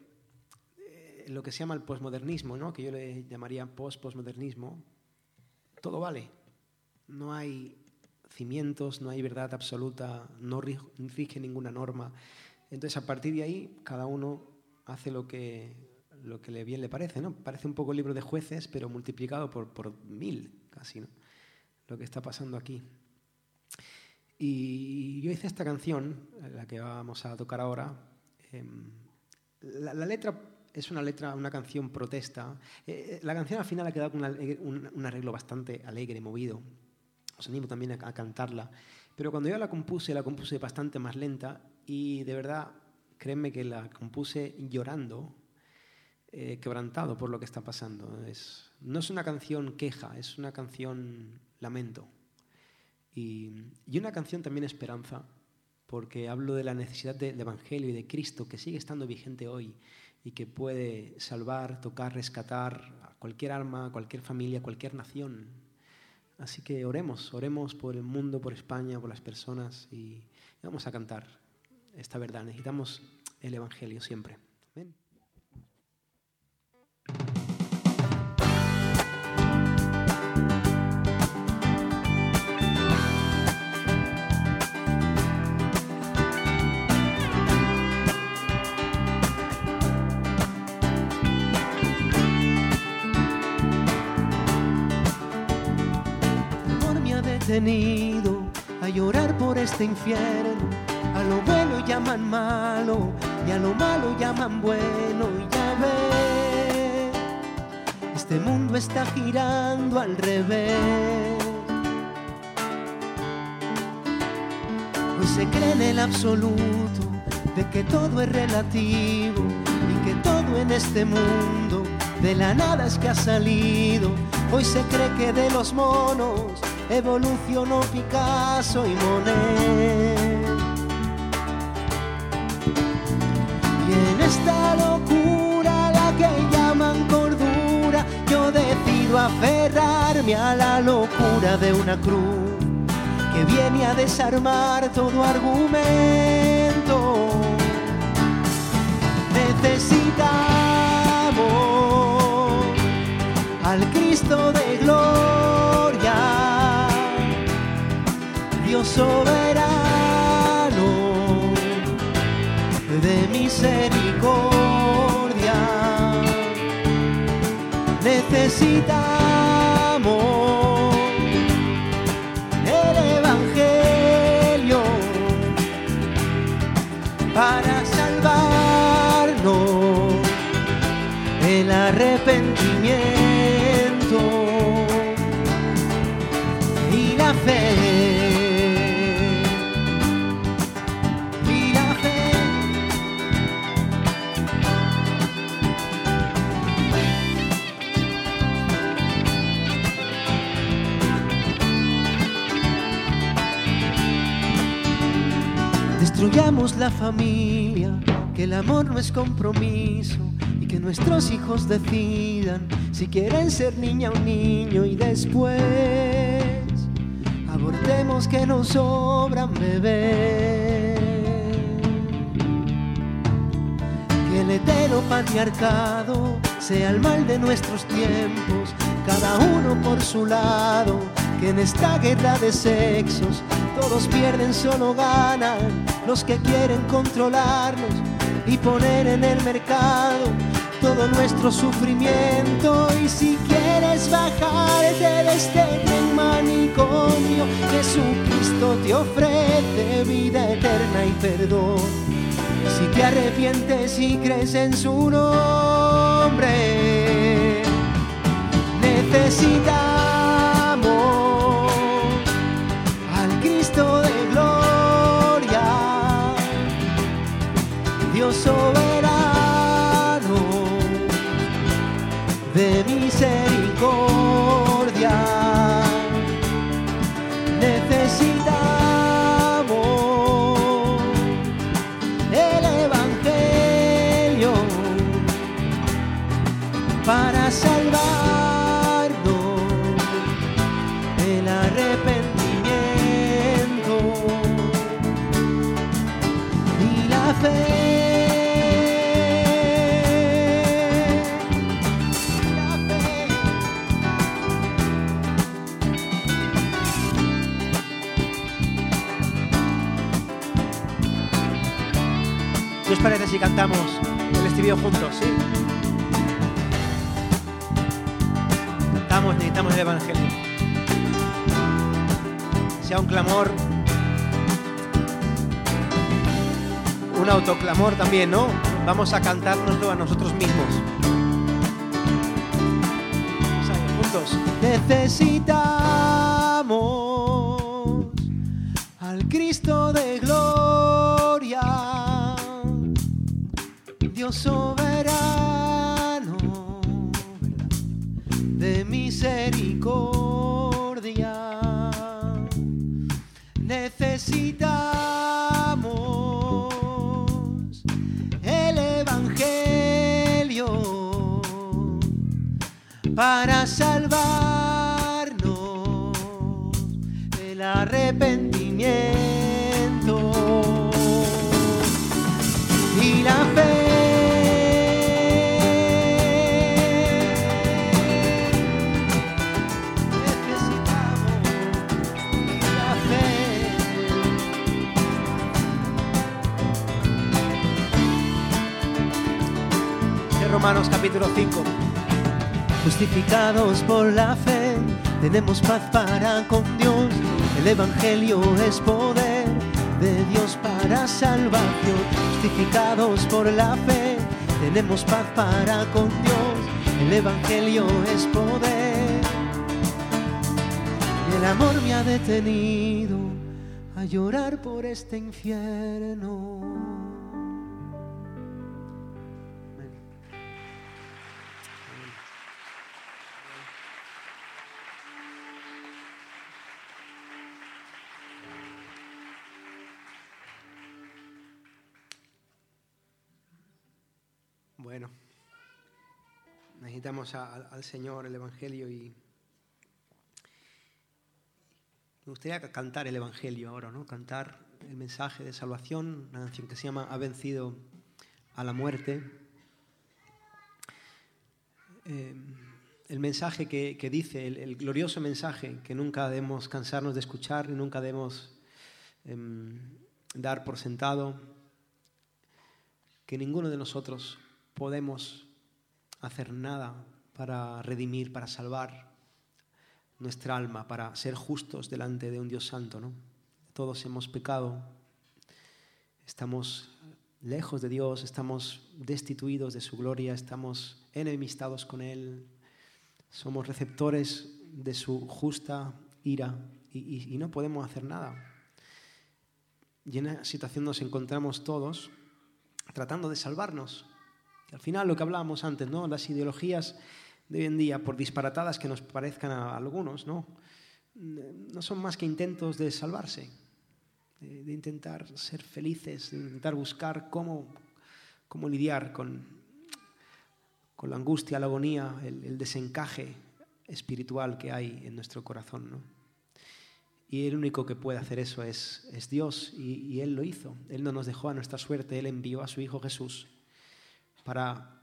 eh, lo que se llama el posmodernismo, ¿no? que yo le llamaría post-posmodernismo, todo vale. No hay cimientos, no hay verdad absoluta, no rige ninguna norma. Entonces, a partir de ahí, cada uno hace lo que, lo que le bien le parece. ¿no? Parece un poco el libro de jueces, pero multiplicado por, por mil casi, ¿no? lo que está pasando aquí. Y yo hice esta canción, la que vamos a tocar ahora. Em, la, letra es una letra, una canción protesta. Eh, eh, la canción al final ha quedado con un, arreglo bastante alegre, movido. Os animo también a, cantarla. Pero cuando yo la compuse, la compuse bastante más lenta y de verdad, créeme que la compuse llorando, eh, quebrantado por lo que está pasando. Es, no es una canción queja, es una canción lamento. Y, una canción también esperanza, porque hablo de la necesidad del Evangelio y de Cristo que sigue estando vigente hoy y que puede salvar, tocar, rescatar a cualquier alma, a cualquier familia, a cualquier nación. Así que oremos, oremos por el mundo, por España, por las personas y vamos a cantar esta verdad. Necesitamos el Evangelio siempre. Amén. a llorar por este infierno. A lo bueno llaman malo y a lo malo llaman bueno. Y ya ves, este mundo está girando al revés. Hoy se cree en el absoluto de que todo es relativo y que todo en este mundo de la nada es que ha salido. Hoy se cree que de los monos evolucionó Picasso y Monet. En esta locura, la que llaman cordura, yo decido aferrarme a la locura de una cruz que viene a desarmar todo argumento. Necesitamos al Cristo de gloria soberano misericordia. Necesitamos La familia, que el amor no es compromiso y que nuestros hijos decidan si quieren ser niña o niño y después abortemos que nos sobran bebés. Que el hetero patriarcado sea el mal de nuestros tiempos, cada uno por su lado, que en esta guerra de sexos todos pierden, solo ganan los que quieren controlarnos. y poner en el mercado todo nuestro sufrimiento. Y si quieres bajarte de este tren manicomio, Jesucristo te ofrece vida eterna y perdón. Si te arrepientes y crees en su nombre, necesitamos Dios si cantamos el estribillo juntos? ¿Sí? Cantamos, necesitamos el Evangelio. Sea un clamor, un autoclamor también, ¿no? Vamos a cantárnoslo a nosotros mismos. Juntos. Necesitamos al Cristo de gloria, Soberano de misericordia. Necesitamos el Evangelio para salvarnos capítulo 5. Justificados por la fe, tenemos paz para con Dios. El Evangelio es poder de Dios para salvación. Justificados por la fe, tenemos paz para con Dios. El Evangelio es poder. El amor me ha detenido a llorar por este infierno. Necesitamos a- al- al Señor, el Evangelio y me gustaría ca- cantar el Evangelio ahora, ¿no? Cantar el mensaje de salvación, una canción que se llama Ha vencido a la muerte. Eh, el mensaje que, que dice, el, el glorioso mensaje que nunca debemos cansarnos de escuchar y nunca debemos em, dar por sentado, que ninguno de nosotros podemos hacer nada para redimir, para salvar nuestra alma, para ser justos delante de un Dios santo, ¿no? Todos hemos pecado, estamos lejos de Dios, estamos destituidos de su gloria, estamos enemistados con Él, somos receptores de su justa ira y, y- no podemos hacer nada. Y en esa situación nos encontramos todos tratando de salvarnos. Al final lo que hablábamos antes, ¿no? Las ideologías de hoy en día, por disparatadas que nos parezcan a algunos, ¿no? No son más que intentos de salvarse, de, intentar ser felices, de intentar buscar cómo, cómo lidiar con, con la angustia, la agonía, el, desencaje espiritual que hay en nuestro corazón, ¿no? Y el único que puede hacer eso es, es Dios, y Él lo hizo. Él no nos dejó a nuestra suerte, Él envió a su Hijo Jesús para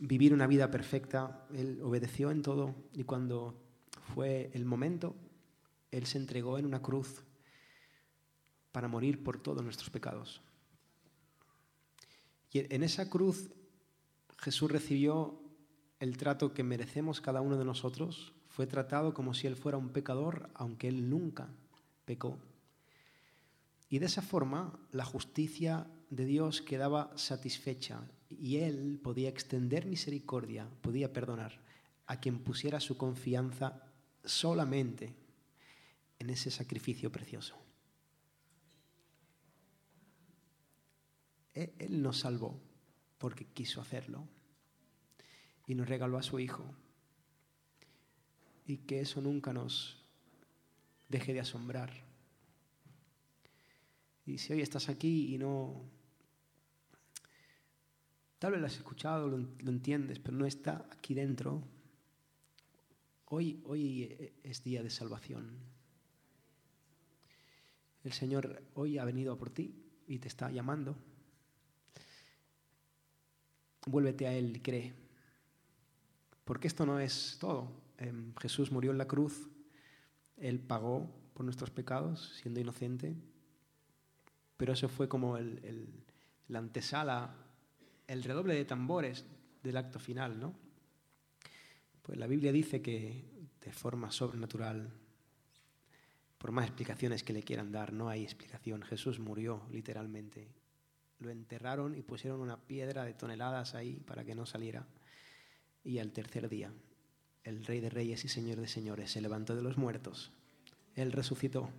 vivir una vida perfecta. Él obedeció en todo y cuando fue el momento, Él se entregó en una cruz para morir por todos nuestros pecados. Y en esa cruz Jesús recibió el trato que merecemos cada uno de nosotros. Fue tratado como si Él fuera un pecador, aunque Él nunca pecó. Y de esa forma la justicia de Dios quedaba satisfecha y Él podía extender misericordia, podía perdonar a quien pusiera su confianza solamente en ese sacrificio precioso. E-, Él nos salvó porque quiso hacerlo y nos regaló a su Hijo. Y que eso nunca nos deje de asombrar. Y si hoy estás aquí y no... Tal vez lo has escuchado, lo, lo entiendes, pero no está aquí dentro. Hoy, hoy es día de salvación. El Señor hoy ha venido por ti y te está llamando. Vuélvete a Él y cree. Porque esto no es todo. Em, Jesús murió en la cruz, Él pagó por nuestros pecados, siendo inocente, pero eso fue como el, el, la antesala, el redoble de tambores del acto final, ¿no? Pues la Biblia dice que de forma sobrenatural, por más explicaciones que le quieran dar, no hay explicación. Jesús murió literalmente. Lo enterraron y pusieron una piedra de toneladas ahí para que no saliera. Y al tercer día, el Rey de Reyes y Señor de Señores se levantó de los muertos. Él resucitó.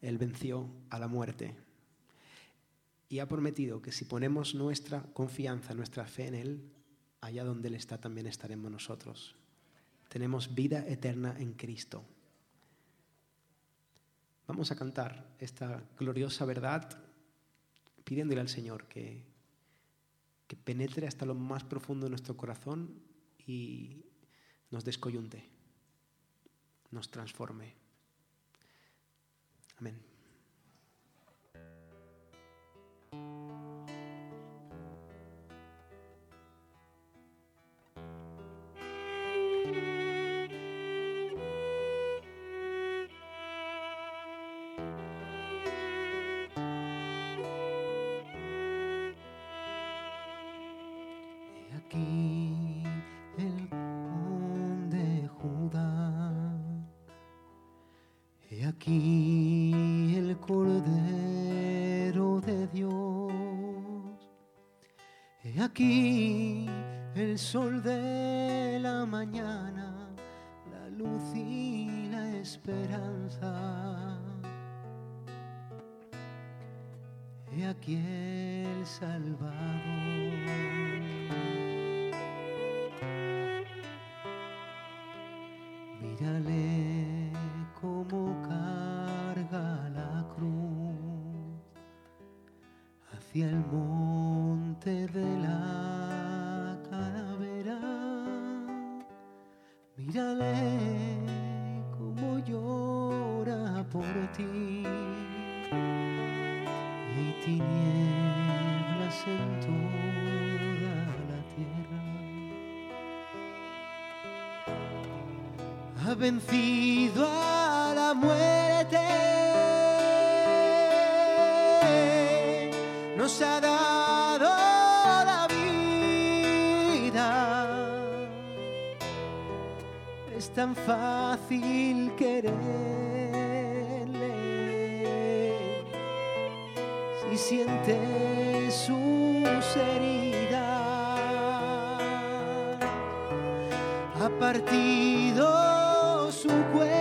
Él venció a la muerte y ha prometido que si ponemos nuestra confianza, nuestra fe en Él, allá donde Él está también estaremos nosotros. Tenemos vida eterna en Cristo. Vamos a cantar esta gloriosa verdad pidiéndole al Señor que, que penetre hasta lo más profundo de nuestro corazón y nos descoyunte, nos transforme. Amén. Vencido a la muerte, nos ha dado la vida. Es tan fácil quererle si sientes sus heridas ha partido su cuerpo,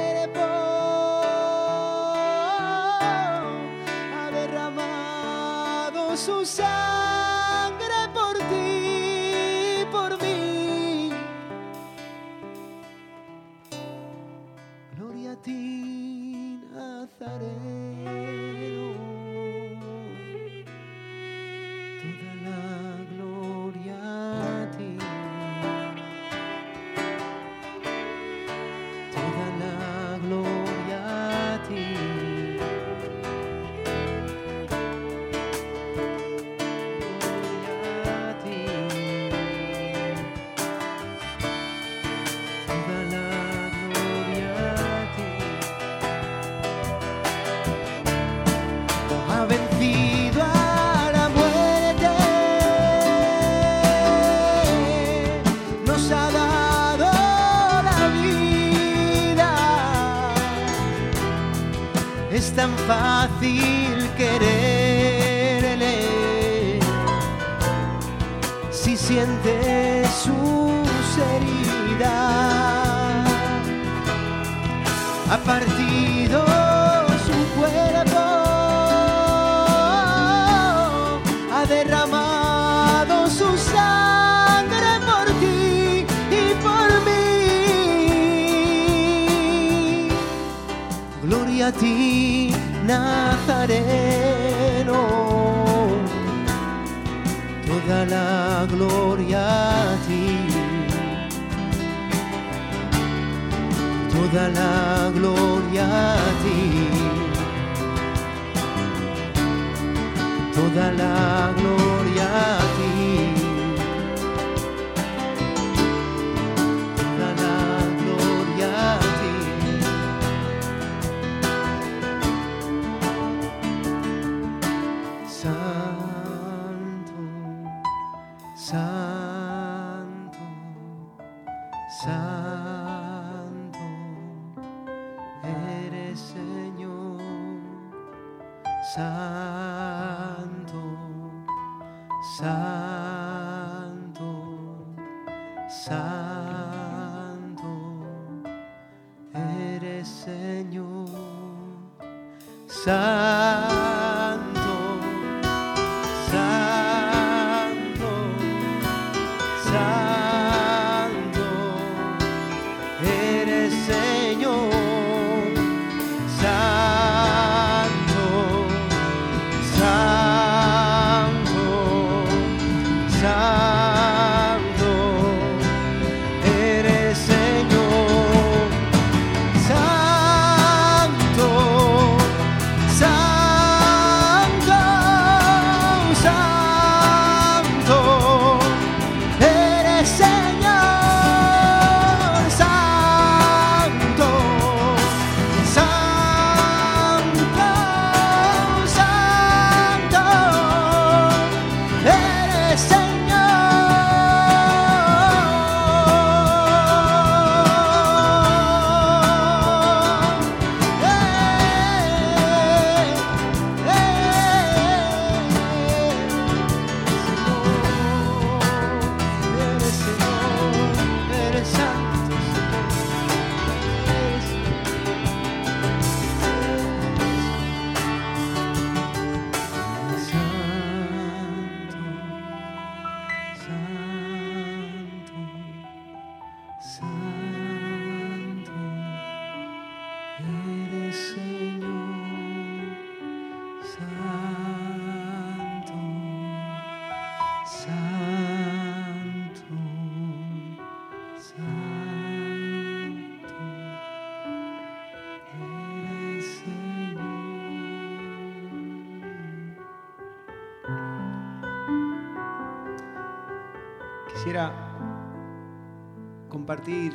compartir,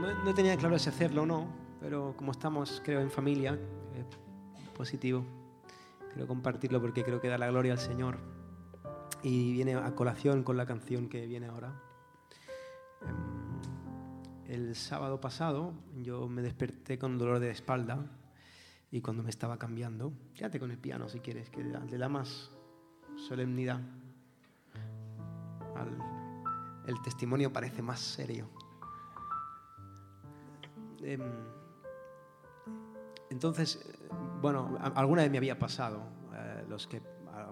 no, no tenía claro si hacerlo o no, pero como estamos, creo, en familia, eh, positivo, quiero compartirlo porque creo que da la gloria al Señor. Y viene a colación con la canción que viene ahora. Em, El sábado pasado yo me desperté con dolor de espalda y cuando me estaba cambiando, quédate con el piano si quieres, que le da- más solemnidad al, el testimonio parece más serio. Em, entonces, eh, bueno, alguna vez me había pasado, eh, los que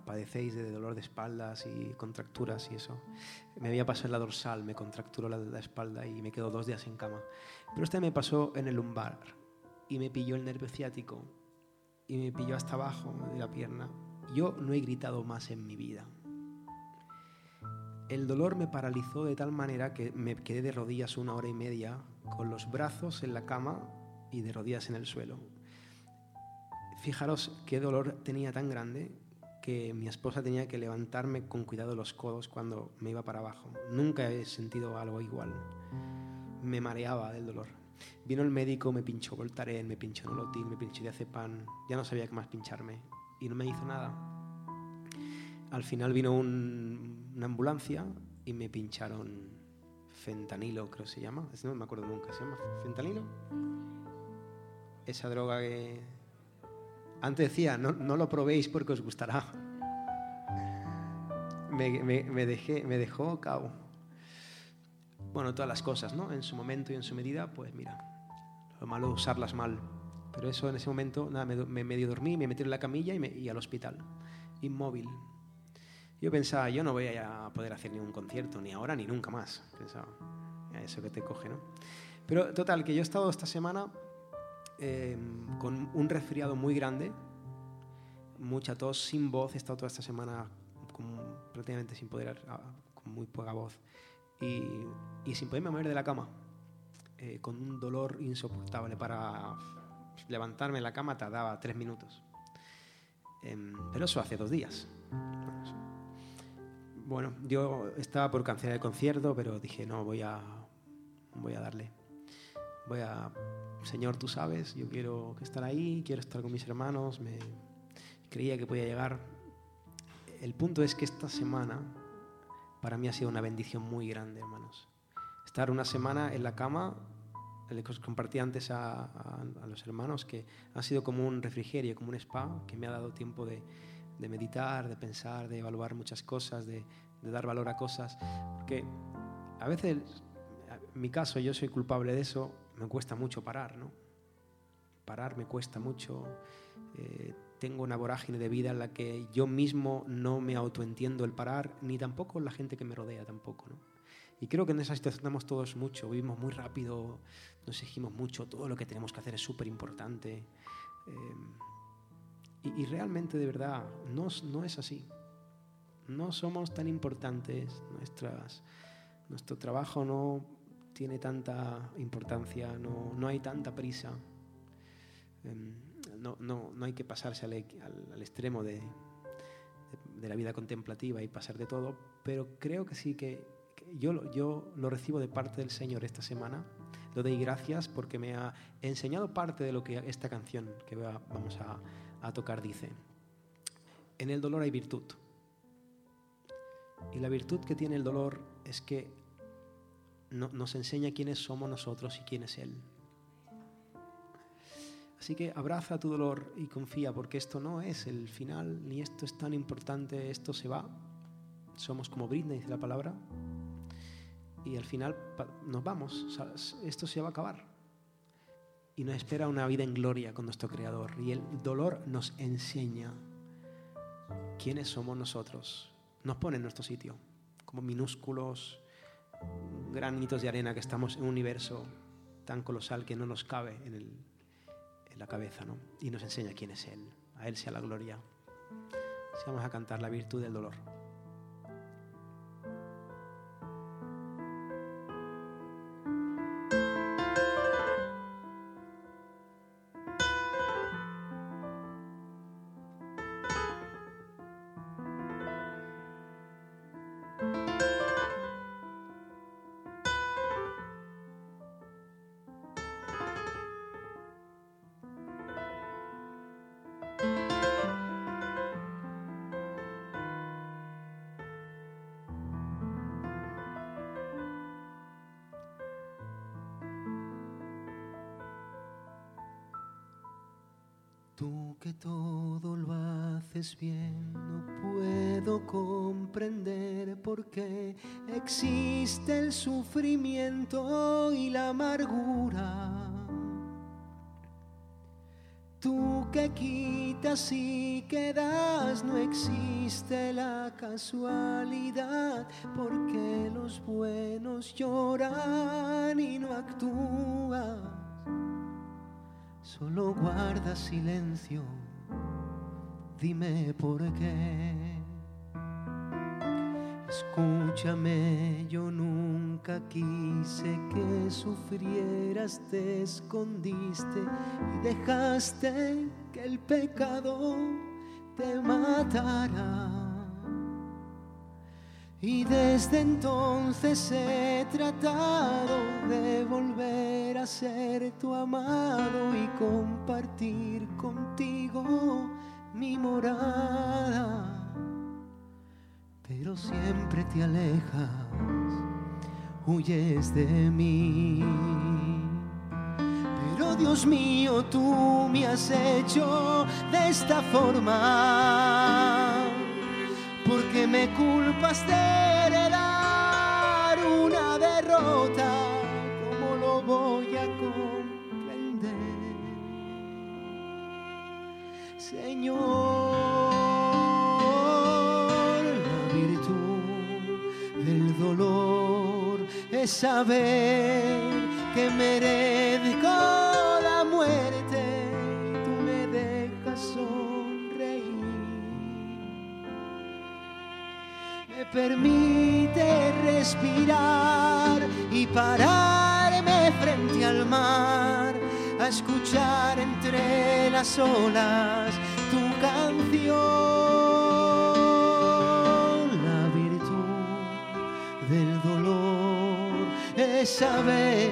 padecéis de dolor de espaldas y contracturas y eso, me había pasado en la dorsal, me contracturó la, la espalda y me quedo dos días en cama. Pero esta me pasó en el lumbar y me pilló el nervio ciático y me pilló hasta abajo de la pierna. Yo no he gritado más en mi vida el dolor me paralizó de tal manera que me quedé de rodillas una hora y media con los brazos en la cama y de rodillas en el suelo. Fijaros qué dolor tenía tan grande que mi esposa tenía que levantarme con cuidado los codos cuando me iba para abajo. Nunca he sentido algo igual. Me mareaba del dolor. Vino el médico, me pinchó Voltaren, me pinchó Nolotil, me pinchó diazepam. Ya no sabía qué más pincharme y no me hizo nada. Al final vino un- una ambulancia y me pincharon fentanilo, creo que se llama. No me acuerdo nunca. ¿Se llama fentanilo? Esa droga que... Antes decía, no, no lo probéis porque os gustará. Me, dejé, me dejó cabo. Bueno, todas las cosas, ¿no? En su momento y en su medida, pues mira, lo malo es usarlas mal. Pero eso en ese momento, nada, me, me medio dormí, me metí en la camilla y, y al hospital, inmóvil. Yo pensaba, yo no voy a poder hacer ningún concierto, ni ahora ni nunca más. Pensaba, eso que te coge, ¿no? Pero total, que yo he estado esta semana eh, con un resfriado muy grande, mucha tos, sin voz, he estado toda esta semana con, prácticamente sin poder, ah, con muy poca voz y, y sin poderme mover de la cama, eh, con un dolor insoportable para levantarme en la cama tardaba tres minutos. Eh, pero eso hace dos días. Bueno, yo estaba por cancelar el concierto, pero dije, no, voy a, voy a darle. Voy a, Señor, tú sabes, yo quiero estar ahí, quiero estar con mis hermanos, me creía que podía llegar. El punto es que esta semana para mí ha sido una bendición muy grande, hermanos. Estar una semana en la cama, le compartí antes a, a, a los hermanos que ha sido como un refrigerio, como un spa, que me ha dado tiempo de, de meditar, de pensar, de evaluar muchas cosas, de, dar valor a cosas. Porque a veces, en mi caso, yo soy culpable de eso, me cuesta mucho parar, ¿no? Parar me cuesta mucho. Eh, tengo una vorágine de vida en la que yo mismo no me autoentiendo el parar, ni tampoco la gente que me rodea tampoco, ¿no? Y creo que en esa situación estamos todos mucho, vivimos muy rápido, nos exigimos mucho, todo lo que tenemos que hacer es súper importante. Eh, y, y, realmente, de verdad, no, no, es así. No somos tan importantes, nuestras, nuestro trabajo no tiene tanta importancia, no, no hay tanta prisa. Eh, no, no, no, hay que pasarse al, al, al extremo de, de, de la vida contemplativa y pasar de todo, pero creo que sí que yo, yo lo recibo de parte del Señor esta semana. Lo doy gracias porque me ha enseñado parte de lo que esta canción que vamos a, a tocar dice. En el dolor hay virtud. Y la virtud que tiene el dolor es que no, nos enseña quiénes somos nosotros y quién es Él. Así que abraza tu dolor y confía porque esto no es el final, ni esto es tan importante, esto se va. Somos como Britney, dice la palabra, y al final nos vamos, esto se va a acabar. Y nos espera una vida en gloria con nuestro Creador. Y el dolor nos enseña quiénes somos nosotros. Nos pone en nuestro sitio, como minúsculos granitos de arena que estamos en un universo tan colosal que no nos cabe en, el, la cabeza. ¿no? Y nos enseña quién es Él. A Él sea la gloria. Si vamos a cantar la virtud del dolor. Que quitas y que das, no existe la casualidad, porque los buenos lloran y no actúan solo guarda silencio, dime por qué. Escúchame, yo nunca quise que sufrieras, te escondiste y dejaste que el pecado te matara. Y desde entonces he tratado de volver a ser tu amado y compartir contigo mi morada. Pero siempre te alejas, huyes de mí. Dios mío, tú me has hecho de esta forma. Porque me culpas de heredar una derrota, ¿cómo lo voy a comprender? Señor, la virtud del dolor es saber que merezco permite respirar y pararme frente al mar a escuchar entre las olas tu canción. La virtud del dolor es saber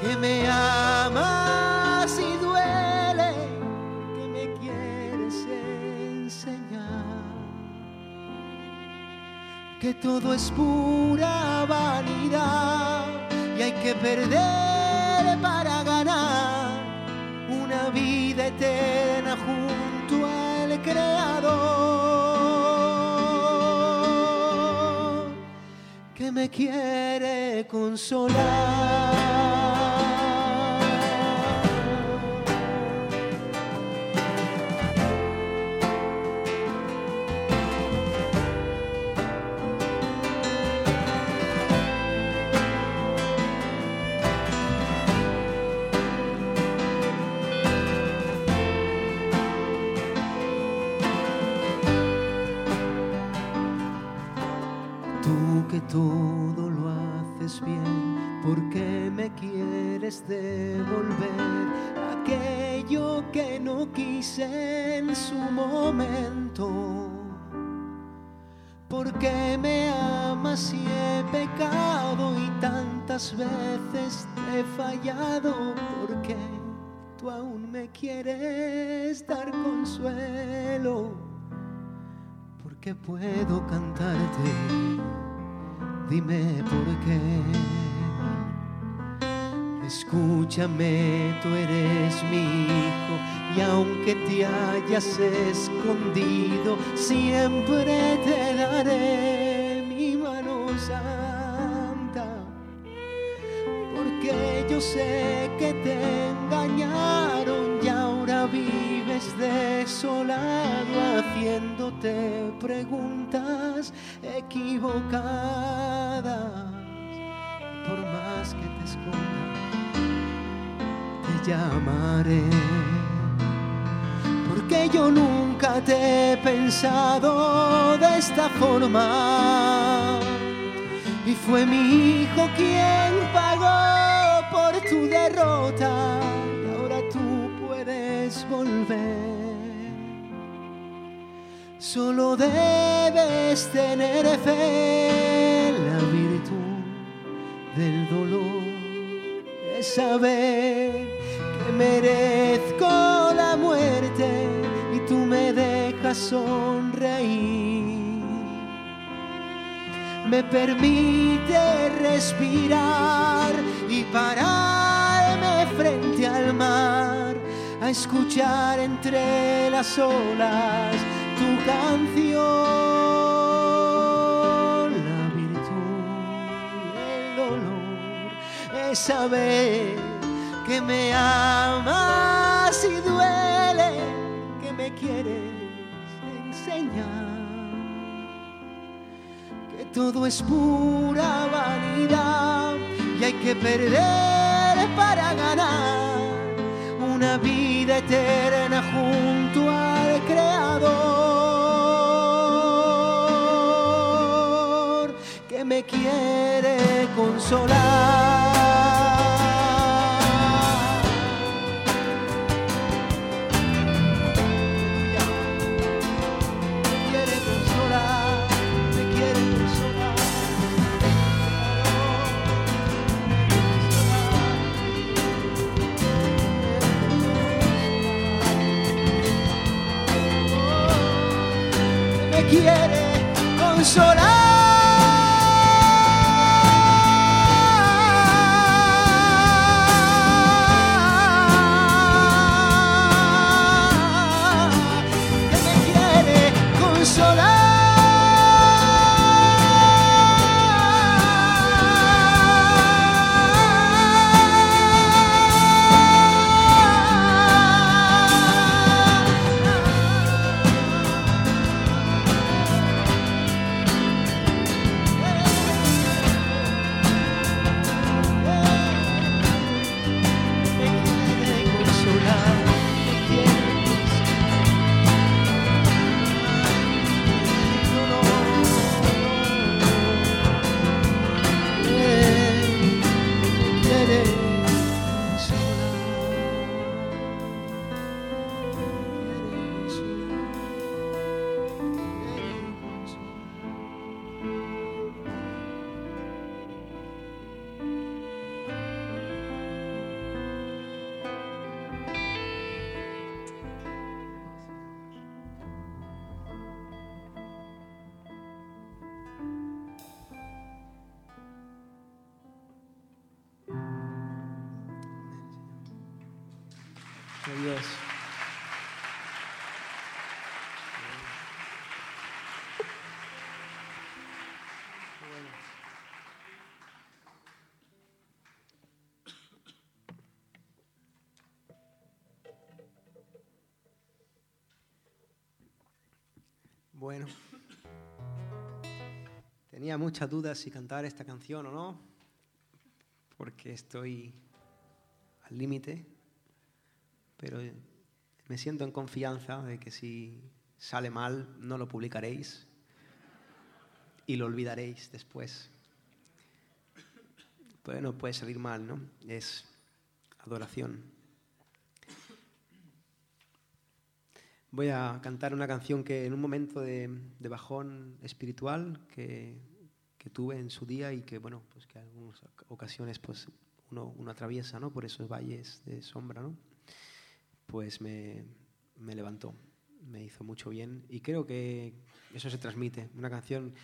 que me amas que todo es pura vanidad y hay que perder para ganar una vida eterna junto al Creador que me quiere consolar. Quieres devolver aquello que no quise en su momento? ¿Por qué me amas si he pecado y tantas veces te he fallado? ¿Por qué tú aún me quieres dar consuelo? Porque puedo cantarte, dime por qué. Escúchame, tú eres mi hijo y aunque te hayas escondido, siempre te daré mi mano santa. Porque yo sé que te engañaron y ahora vives desolado haciéndote preguntas equivocadas. Por más que te esconda, te llamaré. Porque yo nunca te he pensado de esta forma. Y fue mi hijo quien pagó por tu derrota. Y ahora tú puedes volver. Solo debes tener fe. La virtud del dolor es saber que merezco la muerte y tú me dejas sonreír me permite respirar y pararme frente al mar a escuchar entre las olas tu canción. Saber que me amas y duele que me quieres enseñar que todo es pura vanidad y hay que perder para ganar una vida eterna junto al Creador que me quiere consolar. Muchas dudas si cantar esta canción o no, porque estoy al límite, pero me siento en confianza de que si sale mal no lo publicaréis y lo olvidaréis después. Pues no puede salir mal, ¿no? Es adoración. voy a cantar una canción que en un momento de, bajón espiritual que, tuve en su día y que, bueno, pues que algunas ocasiones pues uno, atraviesa, ¿no? Por esos valles de sombra, ¿no? Pues me, levantó, me hizo mucho bien y creo que eso se transmite. Una canción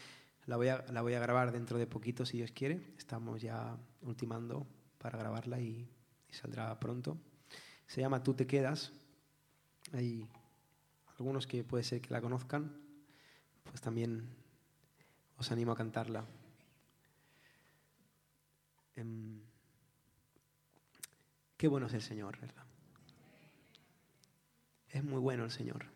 la voy a, la voy a grabar dentro de poquito, si Dios quiere. Estamos ya ultimando para grabarla y, y saldrá pronto. Se llama Tú te quedas. Ahí algunos que puede ser que la conozcan, pues también os animo a cantarla. Em, qué bueno es el Señor, ¿verdad? Es muy bueno el Señor.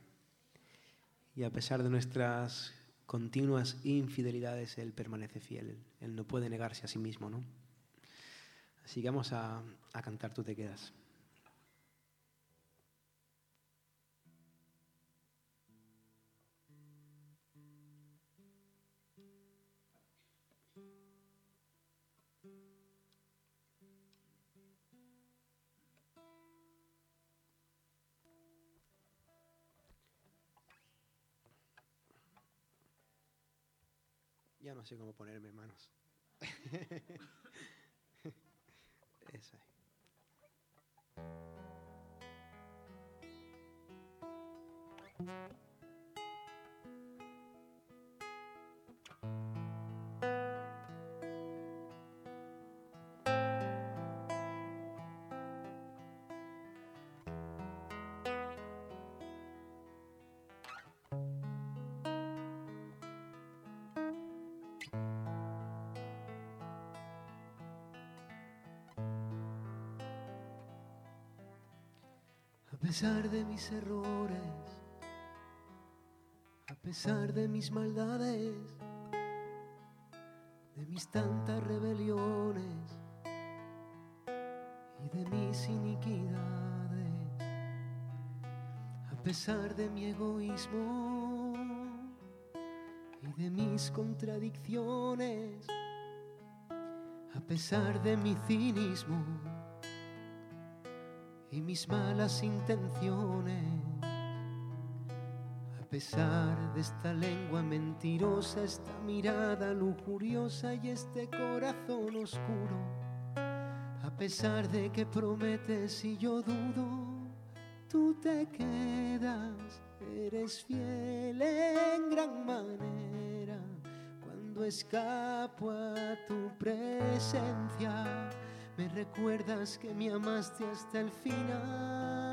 Y a pesar de nuestras continuas infidelidades, Él permanece fiel. Él no puede negarse a sí mismo, ¿no? Así que vamos a, a cantar, tú te quedas. Ya no sé cómo ponerme manos. Esa. A pesar de mis errores, a pesar de mis maldades, de mis tantas rebeliones y de mis iniquidades, a pesar de mi egoísmo y de mis contradicciones, a pesar de mi cinismo y mis malas intenciones. A pesar de esta lengua mentirosa, esta mirada lujuriosa y este corazón oscuro, a pesar de que prometes y yo dudo, tú te quedas, eres fiel en gran manera cuando escapo a tu presencia me recuerdas que me amaste hasta el final.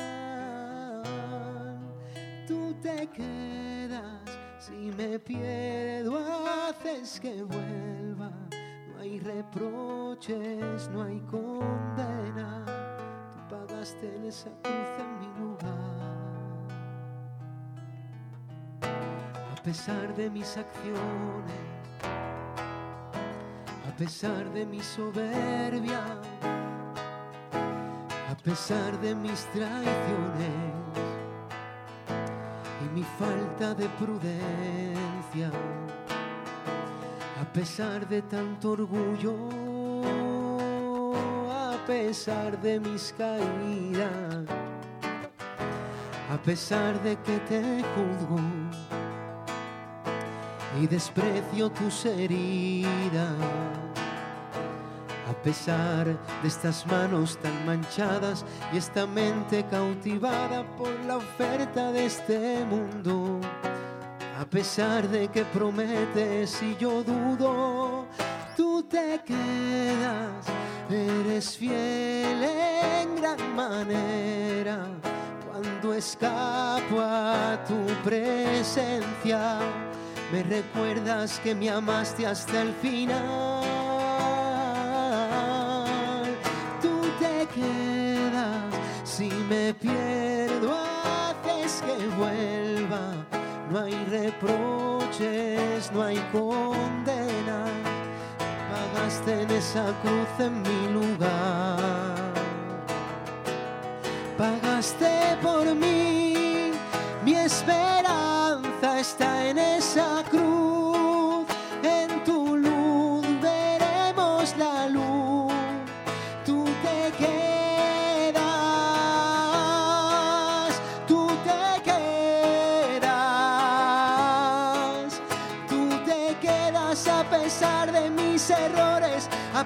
Tú te quedas, Si me pierdo, haces que vuelva. No hay reproches, no hay condena. Tú pagaste en esa cruz en mi lugar. A pesar de mis acciones, a pesar de mi soberbia, pesar de mis traiciones y mi falta de prudencia, a pesar de tanto orgullo, a pesar de mis caídas, a pesar de que te juzgo y desprecio tus heridas. A pesar de estas manos tan manchadas y esta mente cautivada por la oferta de este mundo. A pesar de que prometes y yo dudo, tú te quedas, eres fiel en gran manera. Cuando escapo a tu presencia, me recuerdas que me amaste hasta el final. Pierdo, haces que vuelva. No hay reproches, no hay condena. Pagaste en esa cruz en mi lugar. Pagaste por mí,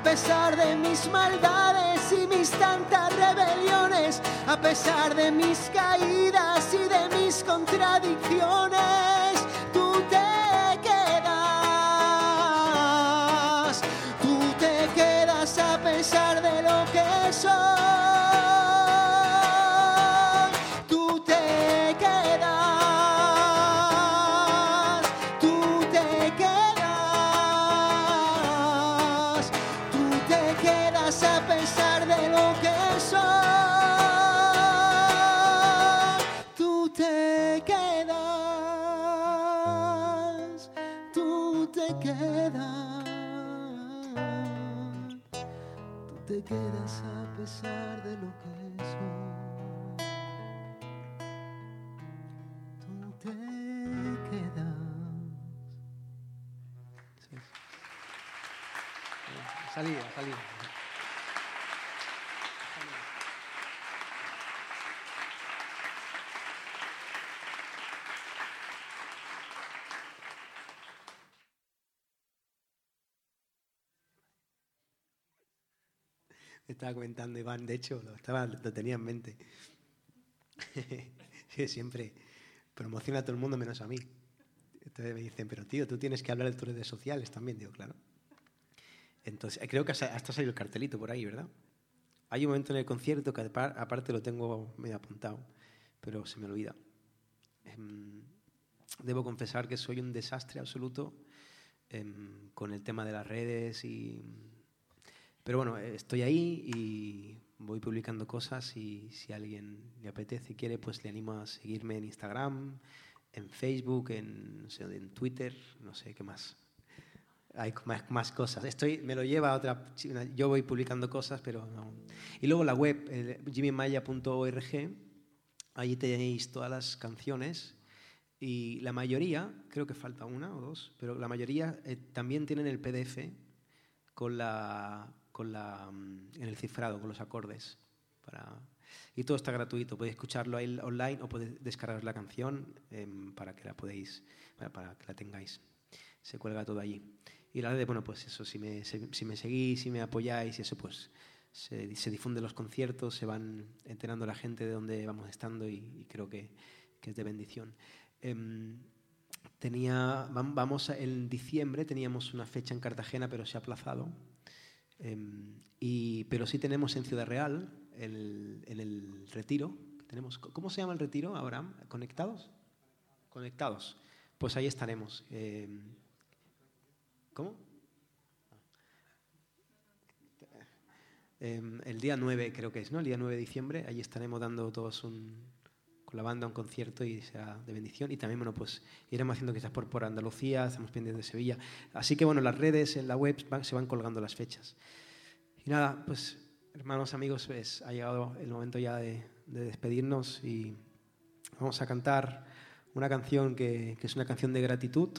a pesar de mis maldades y mis tantas rebeliones, a pesar de mis caídas y de mis contradicciones. Quedas a pesar de lo que soy. Tú te quedas. Salida, salida. Estaba comentando Iván, de hecho, lo, estaba, lo tenía en mente. siempre promociona a todo el mundo menos a mí. Entonces me dicen, pero tío, tú tienes que hablar de tus redes sociales también. Digo, claro. Entonces, eh, creo que hasta salido el cartelito por ahí, ¿verdad? Hay un momento en el concierto que apar- aparte lo tengo medio apuntado, pero se me olvida. Em, Debo confesar que soy un desastre absoluto em, con el tema de las redes y... Pero bueno, eh, estoy ahí y voy publicando cosas y si alguien le apetece y quiere, pues le animo a seguirme en Instagram, en Facebook, en, Twitter, no sé qué más. Hay más, más cosas. Estoy, me lo lleva a otra... Yo voy publicando cosas, pero no. Y luego la web, jimmymaya.org, allí tenéis todas las canciones y la mayoría, creo que falta una o dos, pero la mayoría eh, también tienen el PDF con la, con la, mm, en el cifrado, con los acordes. Para, y todo está gratuito. Podéis escucharlo ahí online o podéis descargar la canción em, para que la podéis, para, que la tengáis. Se cuelga todo allí. Y la de, bueno, pues eso, si me, si me seguís, si me apoyáis y eso, pues se, se difunden los conciertos, se van enterando la gente de dónde vamos estando y, y creo que, que es de bendición. Em, tenía, vam- vamos en diciembre teníamos una fecha en Cartagena, pero se ha aplazado. Em, y, pero sí tenemos en Ciudad Real, el- en el retiro. Tenemos, ¿Cómo se llama el retiro, Abraham? ¿Conectados? Conectados. pues ahí estaremos. Eh, ¿Cómo? Em, el día 9 creo que es, ¿no? El día 9 de diciembre, allí estaremos dando todos un, con la banda un concierto y será de bendición. Y también, bueno, pues iremos haciendo quizás por, por Andalucía, estamos pendientes de Sevilla. Así que, bueno, las redes, en la web se van colgando las fechas. Y nada, pues, hermanos, amigos, pues, ha llegado el momento ya de, despedirnos y vamos a cantar una canción que, es una canción de gratitud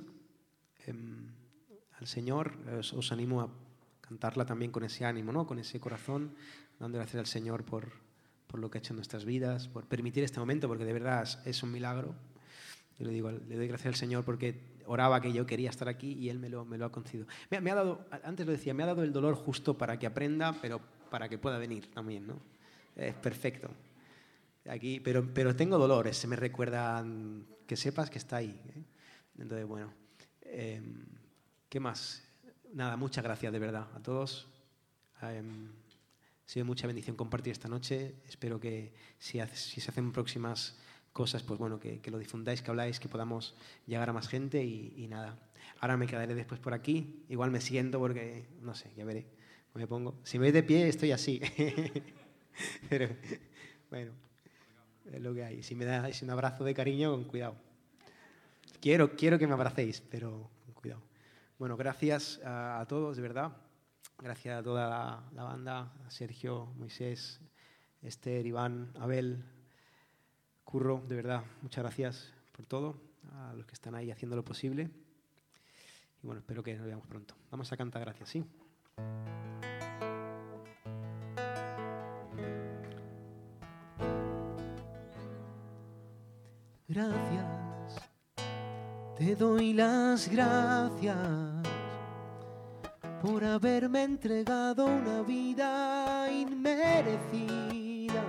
em, al Señor. os animo a cantarla también con ese ánimo, ¿no? con ese corazón, dando gracias al Señor por, por lo que ha hecho en nuestras vidas, por permitir este momento, porque de verdad es un milagro. Yo le digo, le doy gracias al Señor porque oraba que yo quería estar aquí y Él me lo, me lo ha concedido. Me, me, ha dado, antes lo decía, me ha dado el dolor justo para que aprenda, pero para que pueda venir también, ¿no? Es perfecto. Aquí, pero, pero tengo dolores, se me recuerda que sepas que está ahí. ¿eh? Entonces, bueno, em, ¿qué más? nada, muchas gracias de verdad a todos. Em, ha sido mucha bendición compartir esta noche. Espero que si, se hacen próximas cosas, pues bueno, que, lo difundáis, que habláis, que podamos llegar a más gente y, nada. Ahora me quedaré después por aquí. Igual me siento porque, no sé, ya veré. Me pongo. Si me veis de pie, estoy así. Pero, bueno, es lo que hay. Si me dais un abrazo de cariño, con cuidado. Quiero, quiero que me abracéis, pero bueno, gracias a, todos, de verdad. Gracias a toda la, banda, a Sergio, Moisés, Esther, Iván, Abel, Curro, de verdad, muchas gracias por todo, a los que están ahí haciendo lo posible. Y bueno, espero que nos veamos pronto. Vamos a cantar gracias, ¿sí? Gracias te doy las gracias por haberme entregado una vida inmerecida,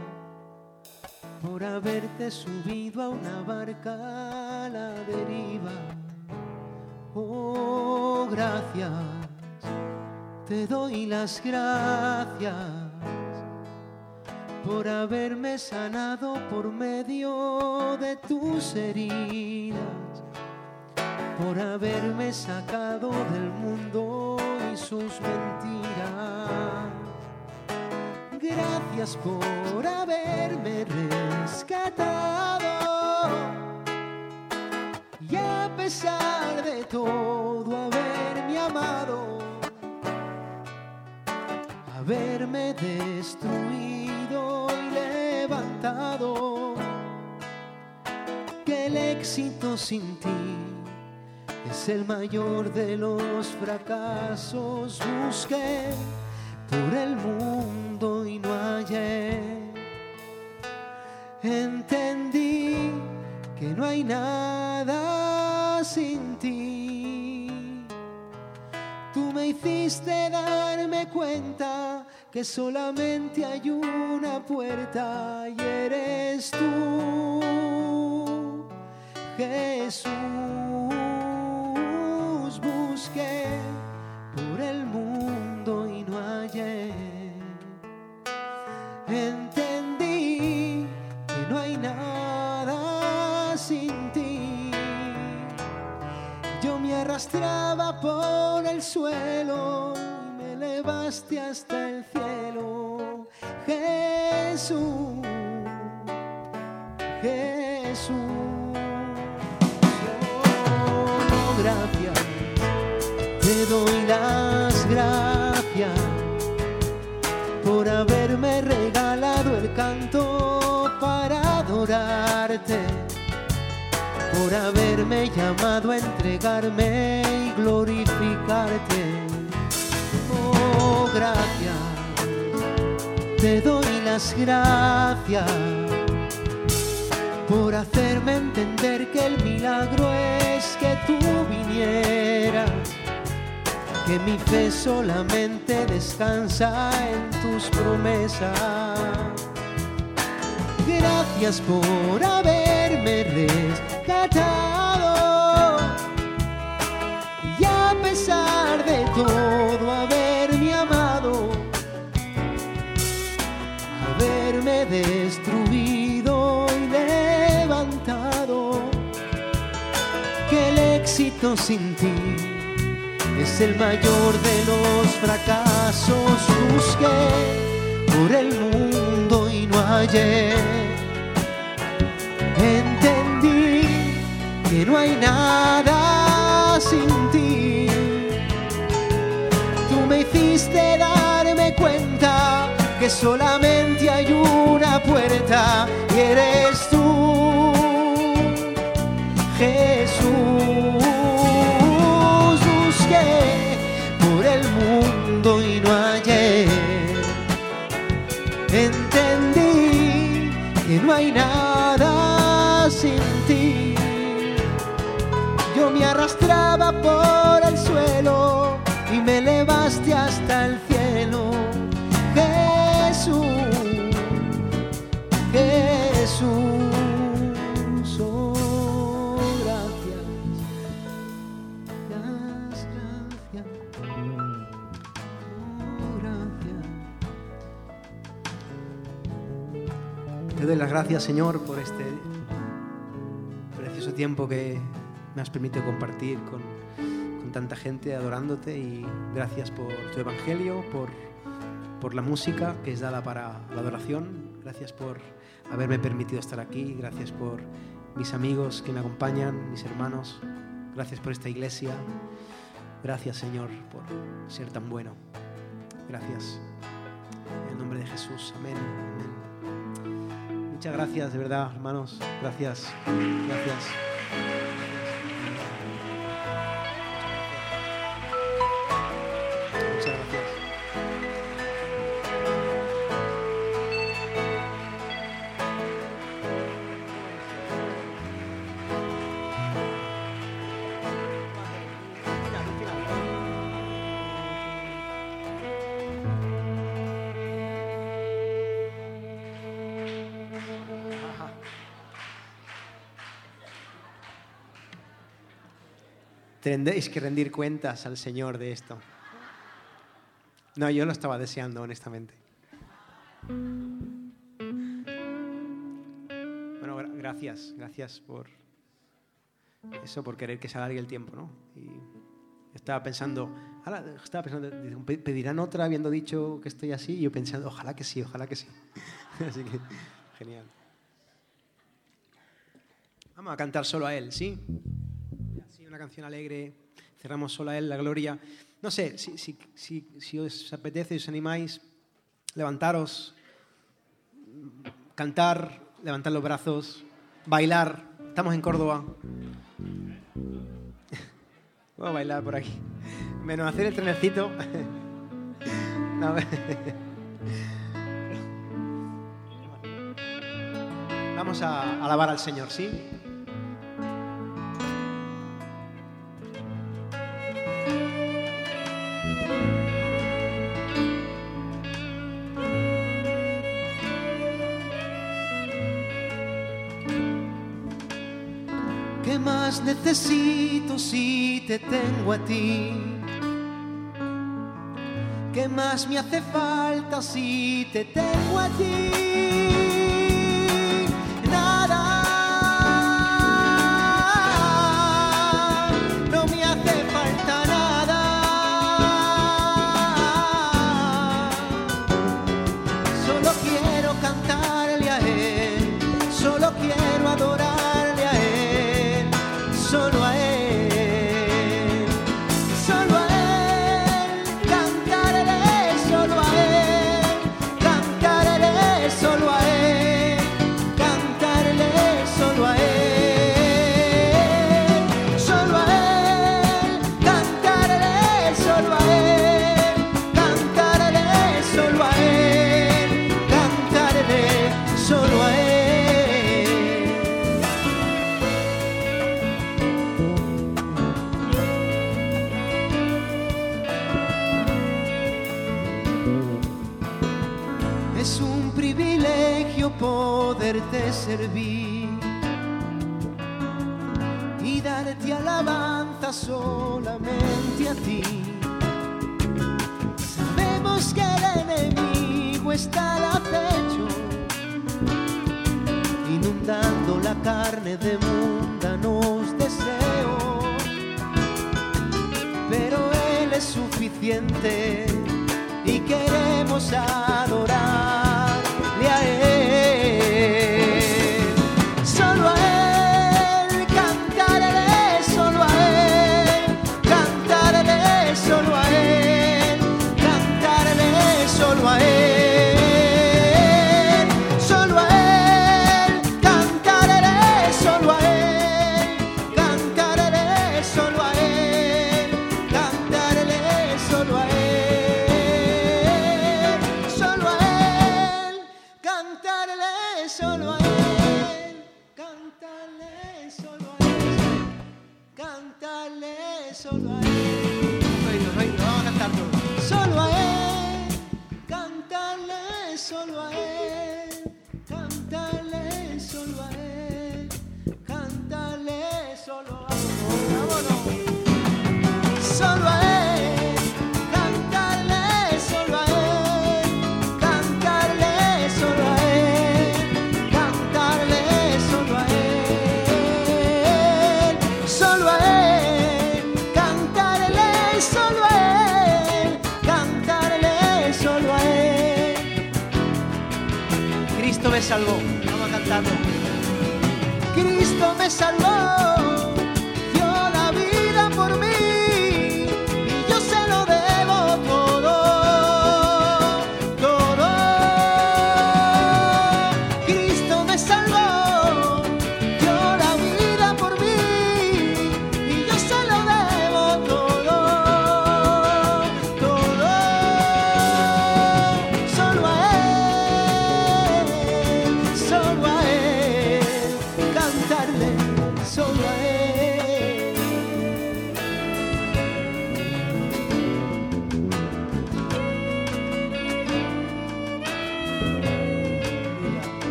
por haberte subido a una barca a la deriva. Oh, gracias, te doy las gracias por haberme sanado por medio de tus heridas por haberme sacado del mundo sus mentiras. Gracias por haberme rescatado. Y a pesar de todo haberme amado, haberme destruido y levantado, que el éxito sin ti es el mayor de los fracasos. Busqué por el mundo y no hallé. Entendí que no hay nada sin ti. Tú me hiciste darme cuenta que solamente hay una puerta y eres tú, Jesús busqué por el mundo y no hallé. Entendí que no hay nada sin ti. Yo me arrastraba por el suelo y me elevaste hasta el cielo. Jesús, Jesús. Por haberme llamado a entregarme y glorificarte. Oh, gracias, te doy las gracias por hacerme entender que el milagro es que tú vinieras que mi fe solamente descansa en tus promesas. Gracias por haberme rescatado y a pesar de todo haberme amado, haberme destruido y levantado. Que le éxito sin ti es el mayor de los fracasos. Busqué por el mundo y no hallé. Entendí que no hay nada sin ti. Tú me hiciste darme cuenta que solamente hay una puerta y eres tú, me arrastraba por el suelo y me elevaste hasta el cielo. Jesús, Jesús, oh, gracias, gracias, gracias, oh, gracias. Te doy las gracias, Señor, por este precioso tiempo que me has permitido compartir con, con tanta gente adorándote y gracias por tu evangelio, por, por la música que es dada para la adoración. Gracias por haberme permitido estar aquí. Gracias por mis amigos que me acompañan, mis hermanos. Gracias por esta iglesia. Gracias, Señor, por ser tan bueno. Gracias. En el nombre de Jesús. Amén. Amén. Muchas gracias, de verdad, hermanos. Gracias. Gracias. Tendréis que rendir cuentas al Señor de esto. No, yo lo estaba deseando, honestamente. Bueno, gra- gracias, gracias por eso, por querer que se alargue el tiempo, ¿no? Y estaba pensando, ahora estaba pensando, dice, "Pe- pedirán otra habiendo dicho que estoy así, y yo pensando, ojalá que sí, ojalá que sí. así que, genial. Vamos a cantar solo a Él, ¿sí? Una canción alegre, cerramos solo a Él la gloria. No sé, si, si, os apetece, os animáis, levantaros, cantar, levantar los brazos, bailar. Estamos en Córdoba. Vamos a bailar por aquí. Menos hacer el trenecito. No, Vamos a alabar al Señor, ¿sí? Necesito si te tengo a ti? ¿Qué más me hace falta si te tengo a ti? Servir y darte alabanza solamente a ti. Sabemos que el enemigo está al acecho, inundando la carne de mundanos deseos. es suficiente y queremos adorarle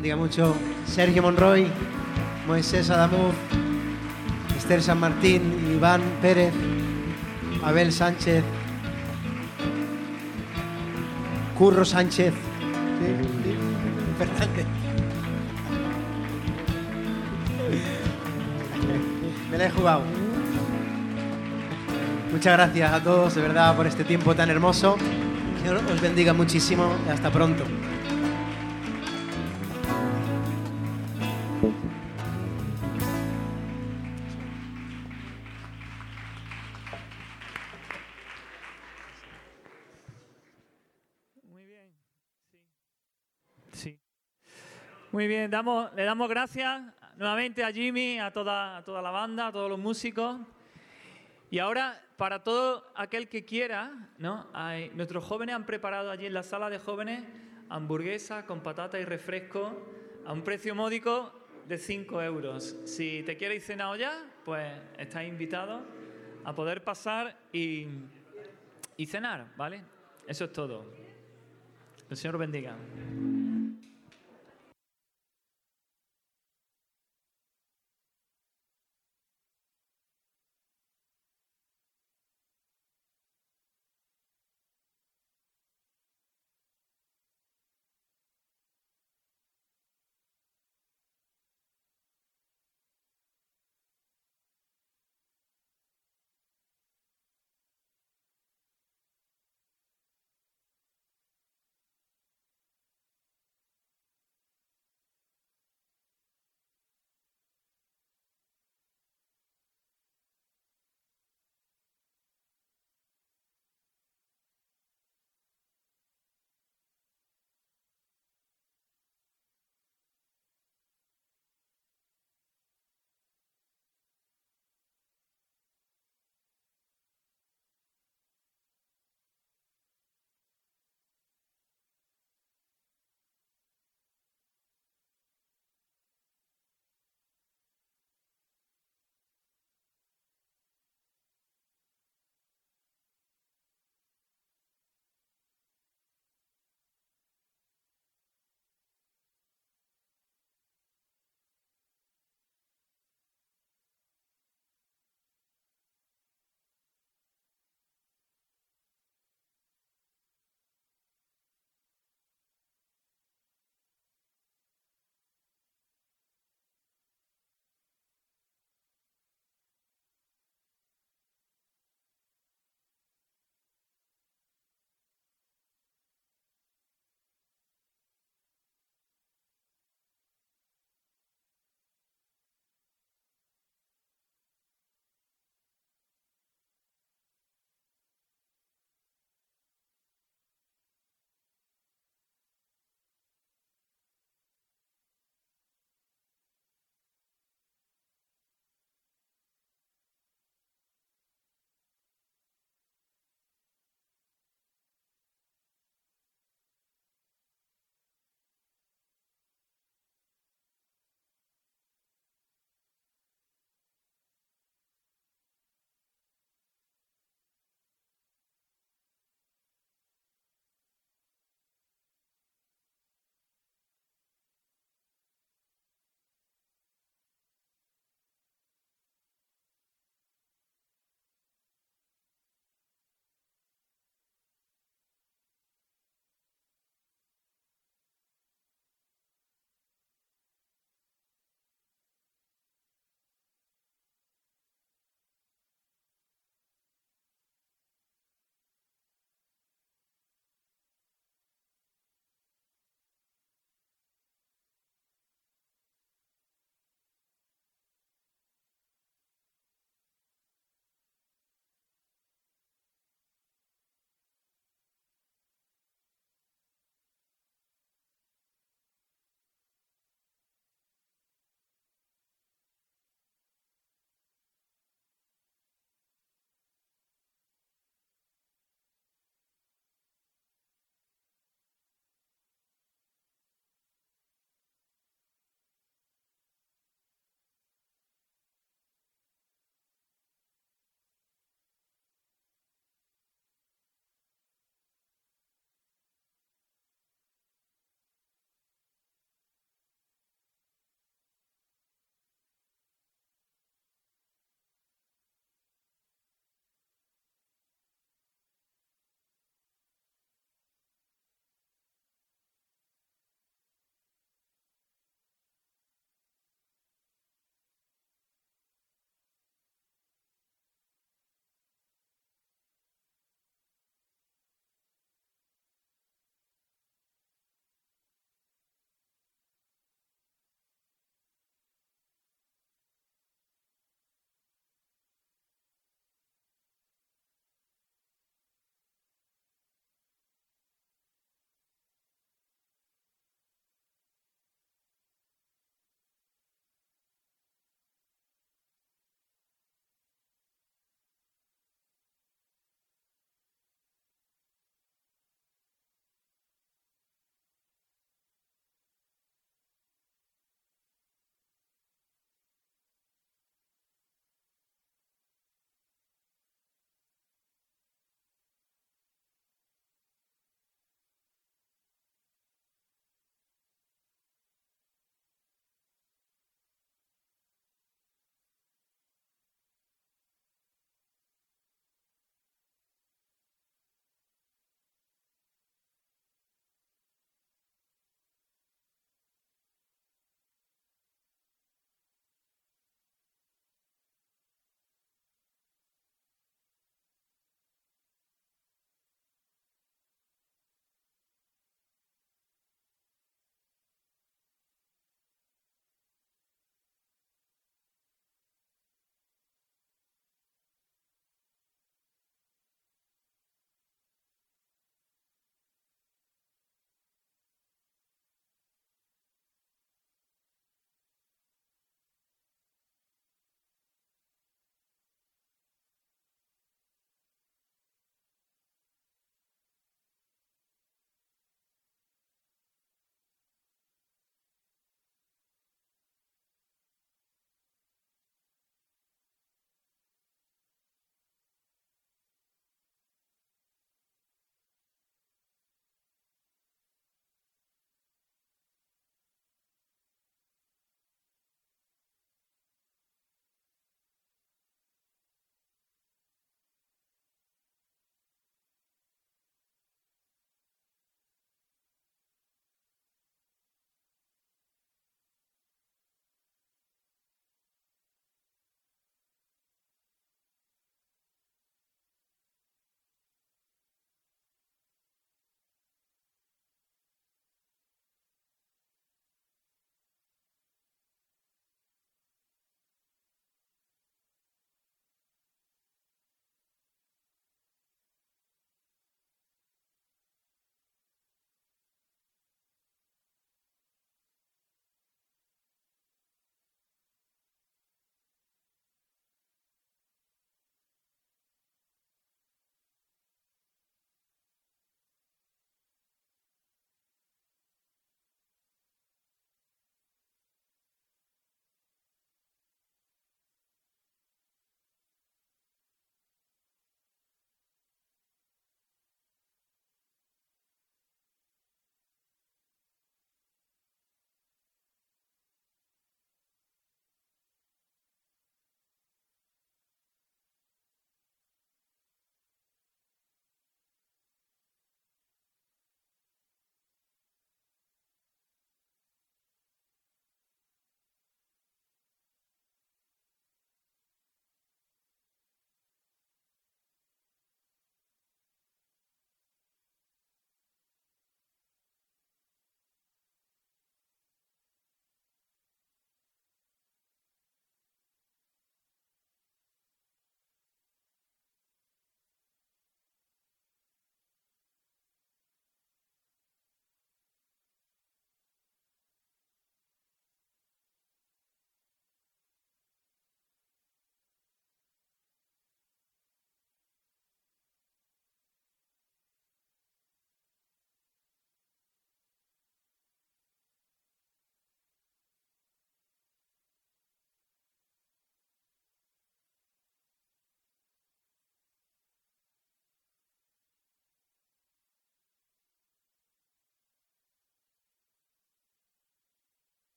bendiga mucho. Sergio Monroy, Moisés Adamuz, Esther San Martín, Iván Pérez, Abel Sánchez, Curro Sánchez, Fernández. Me la he jugado. Muchas gracias a todos, de verdad, por este tiempo tan hermoso. Que os bendiga muchísimo y hasta pronto. Damos, le damos gracias nuevamente a Jimmy, a toda, a toda la banda, a todos los músicos. Y ahora, para todo aquel que quiera, ¿no? Hay- nuestros jóvenes han preparado allí en la sala de jóvenes hamburguesa con patata y refresco a un precio módico de 5 euros. Si te quieres ir cenado ya, pues estás invitado a poder pasar y, y cenar, ¿vale? Eso es todo. El Señor bendiga.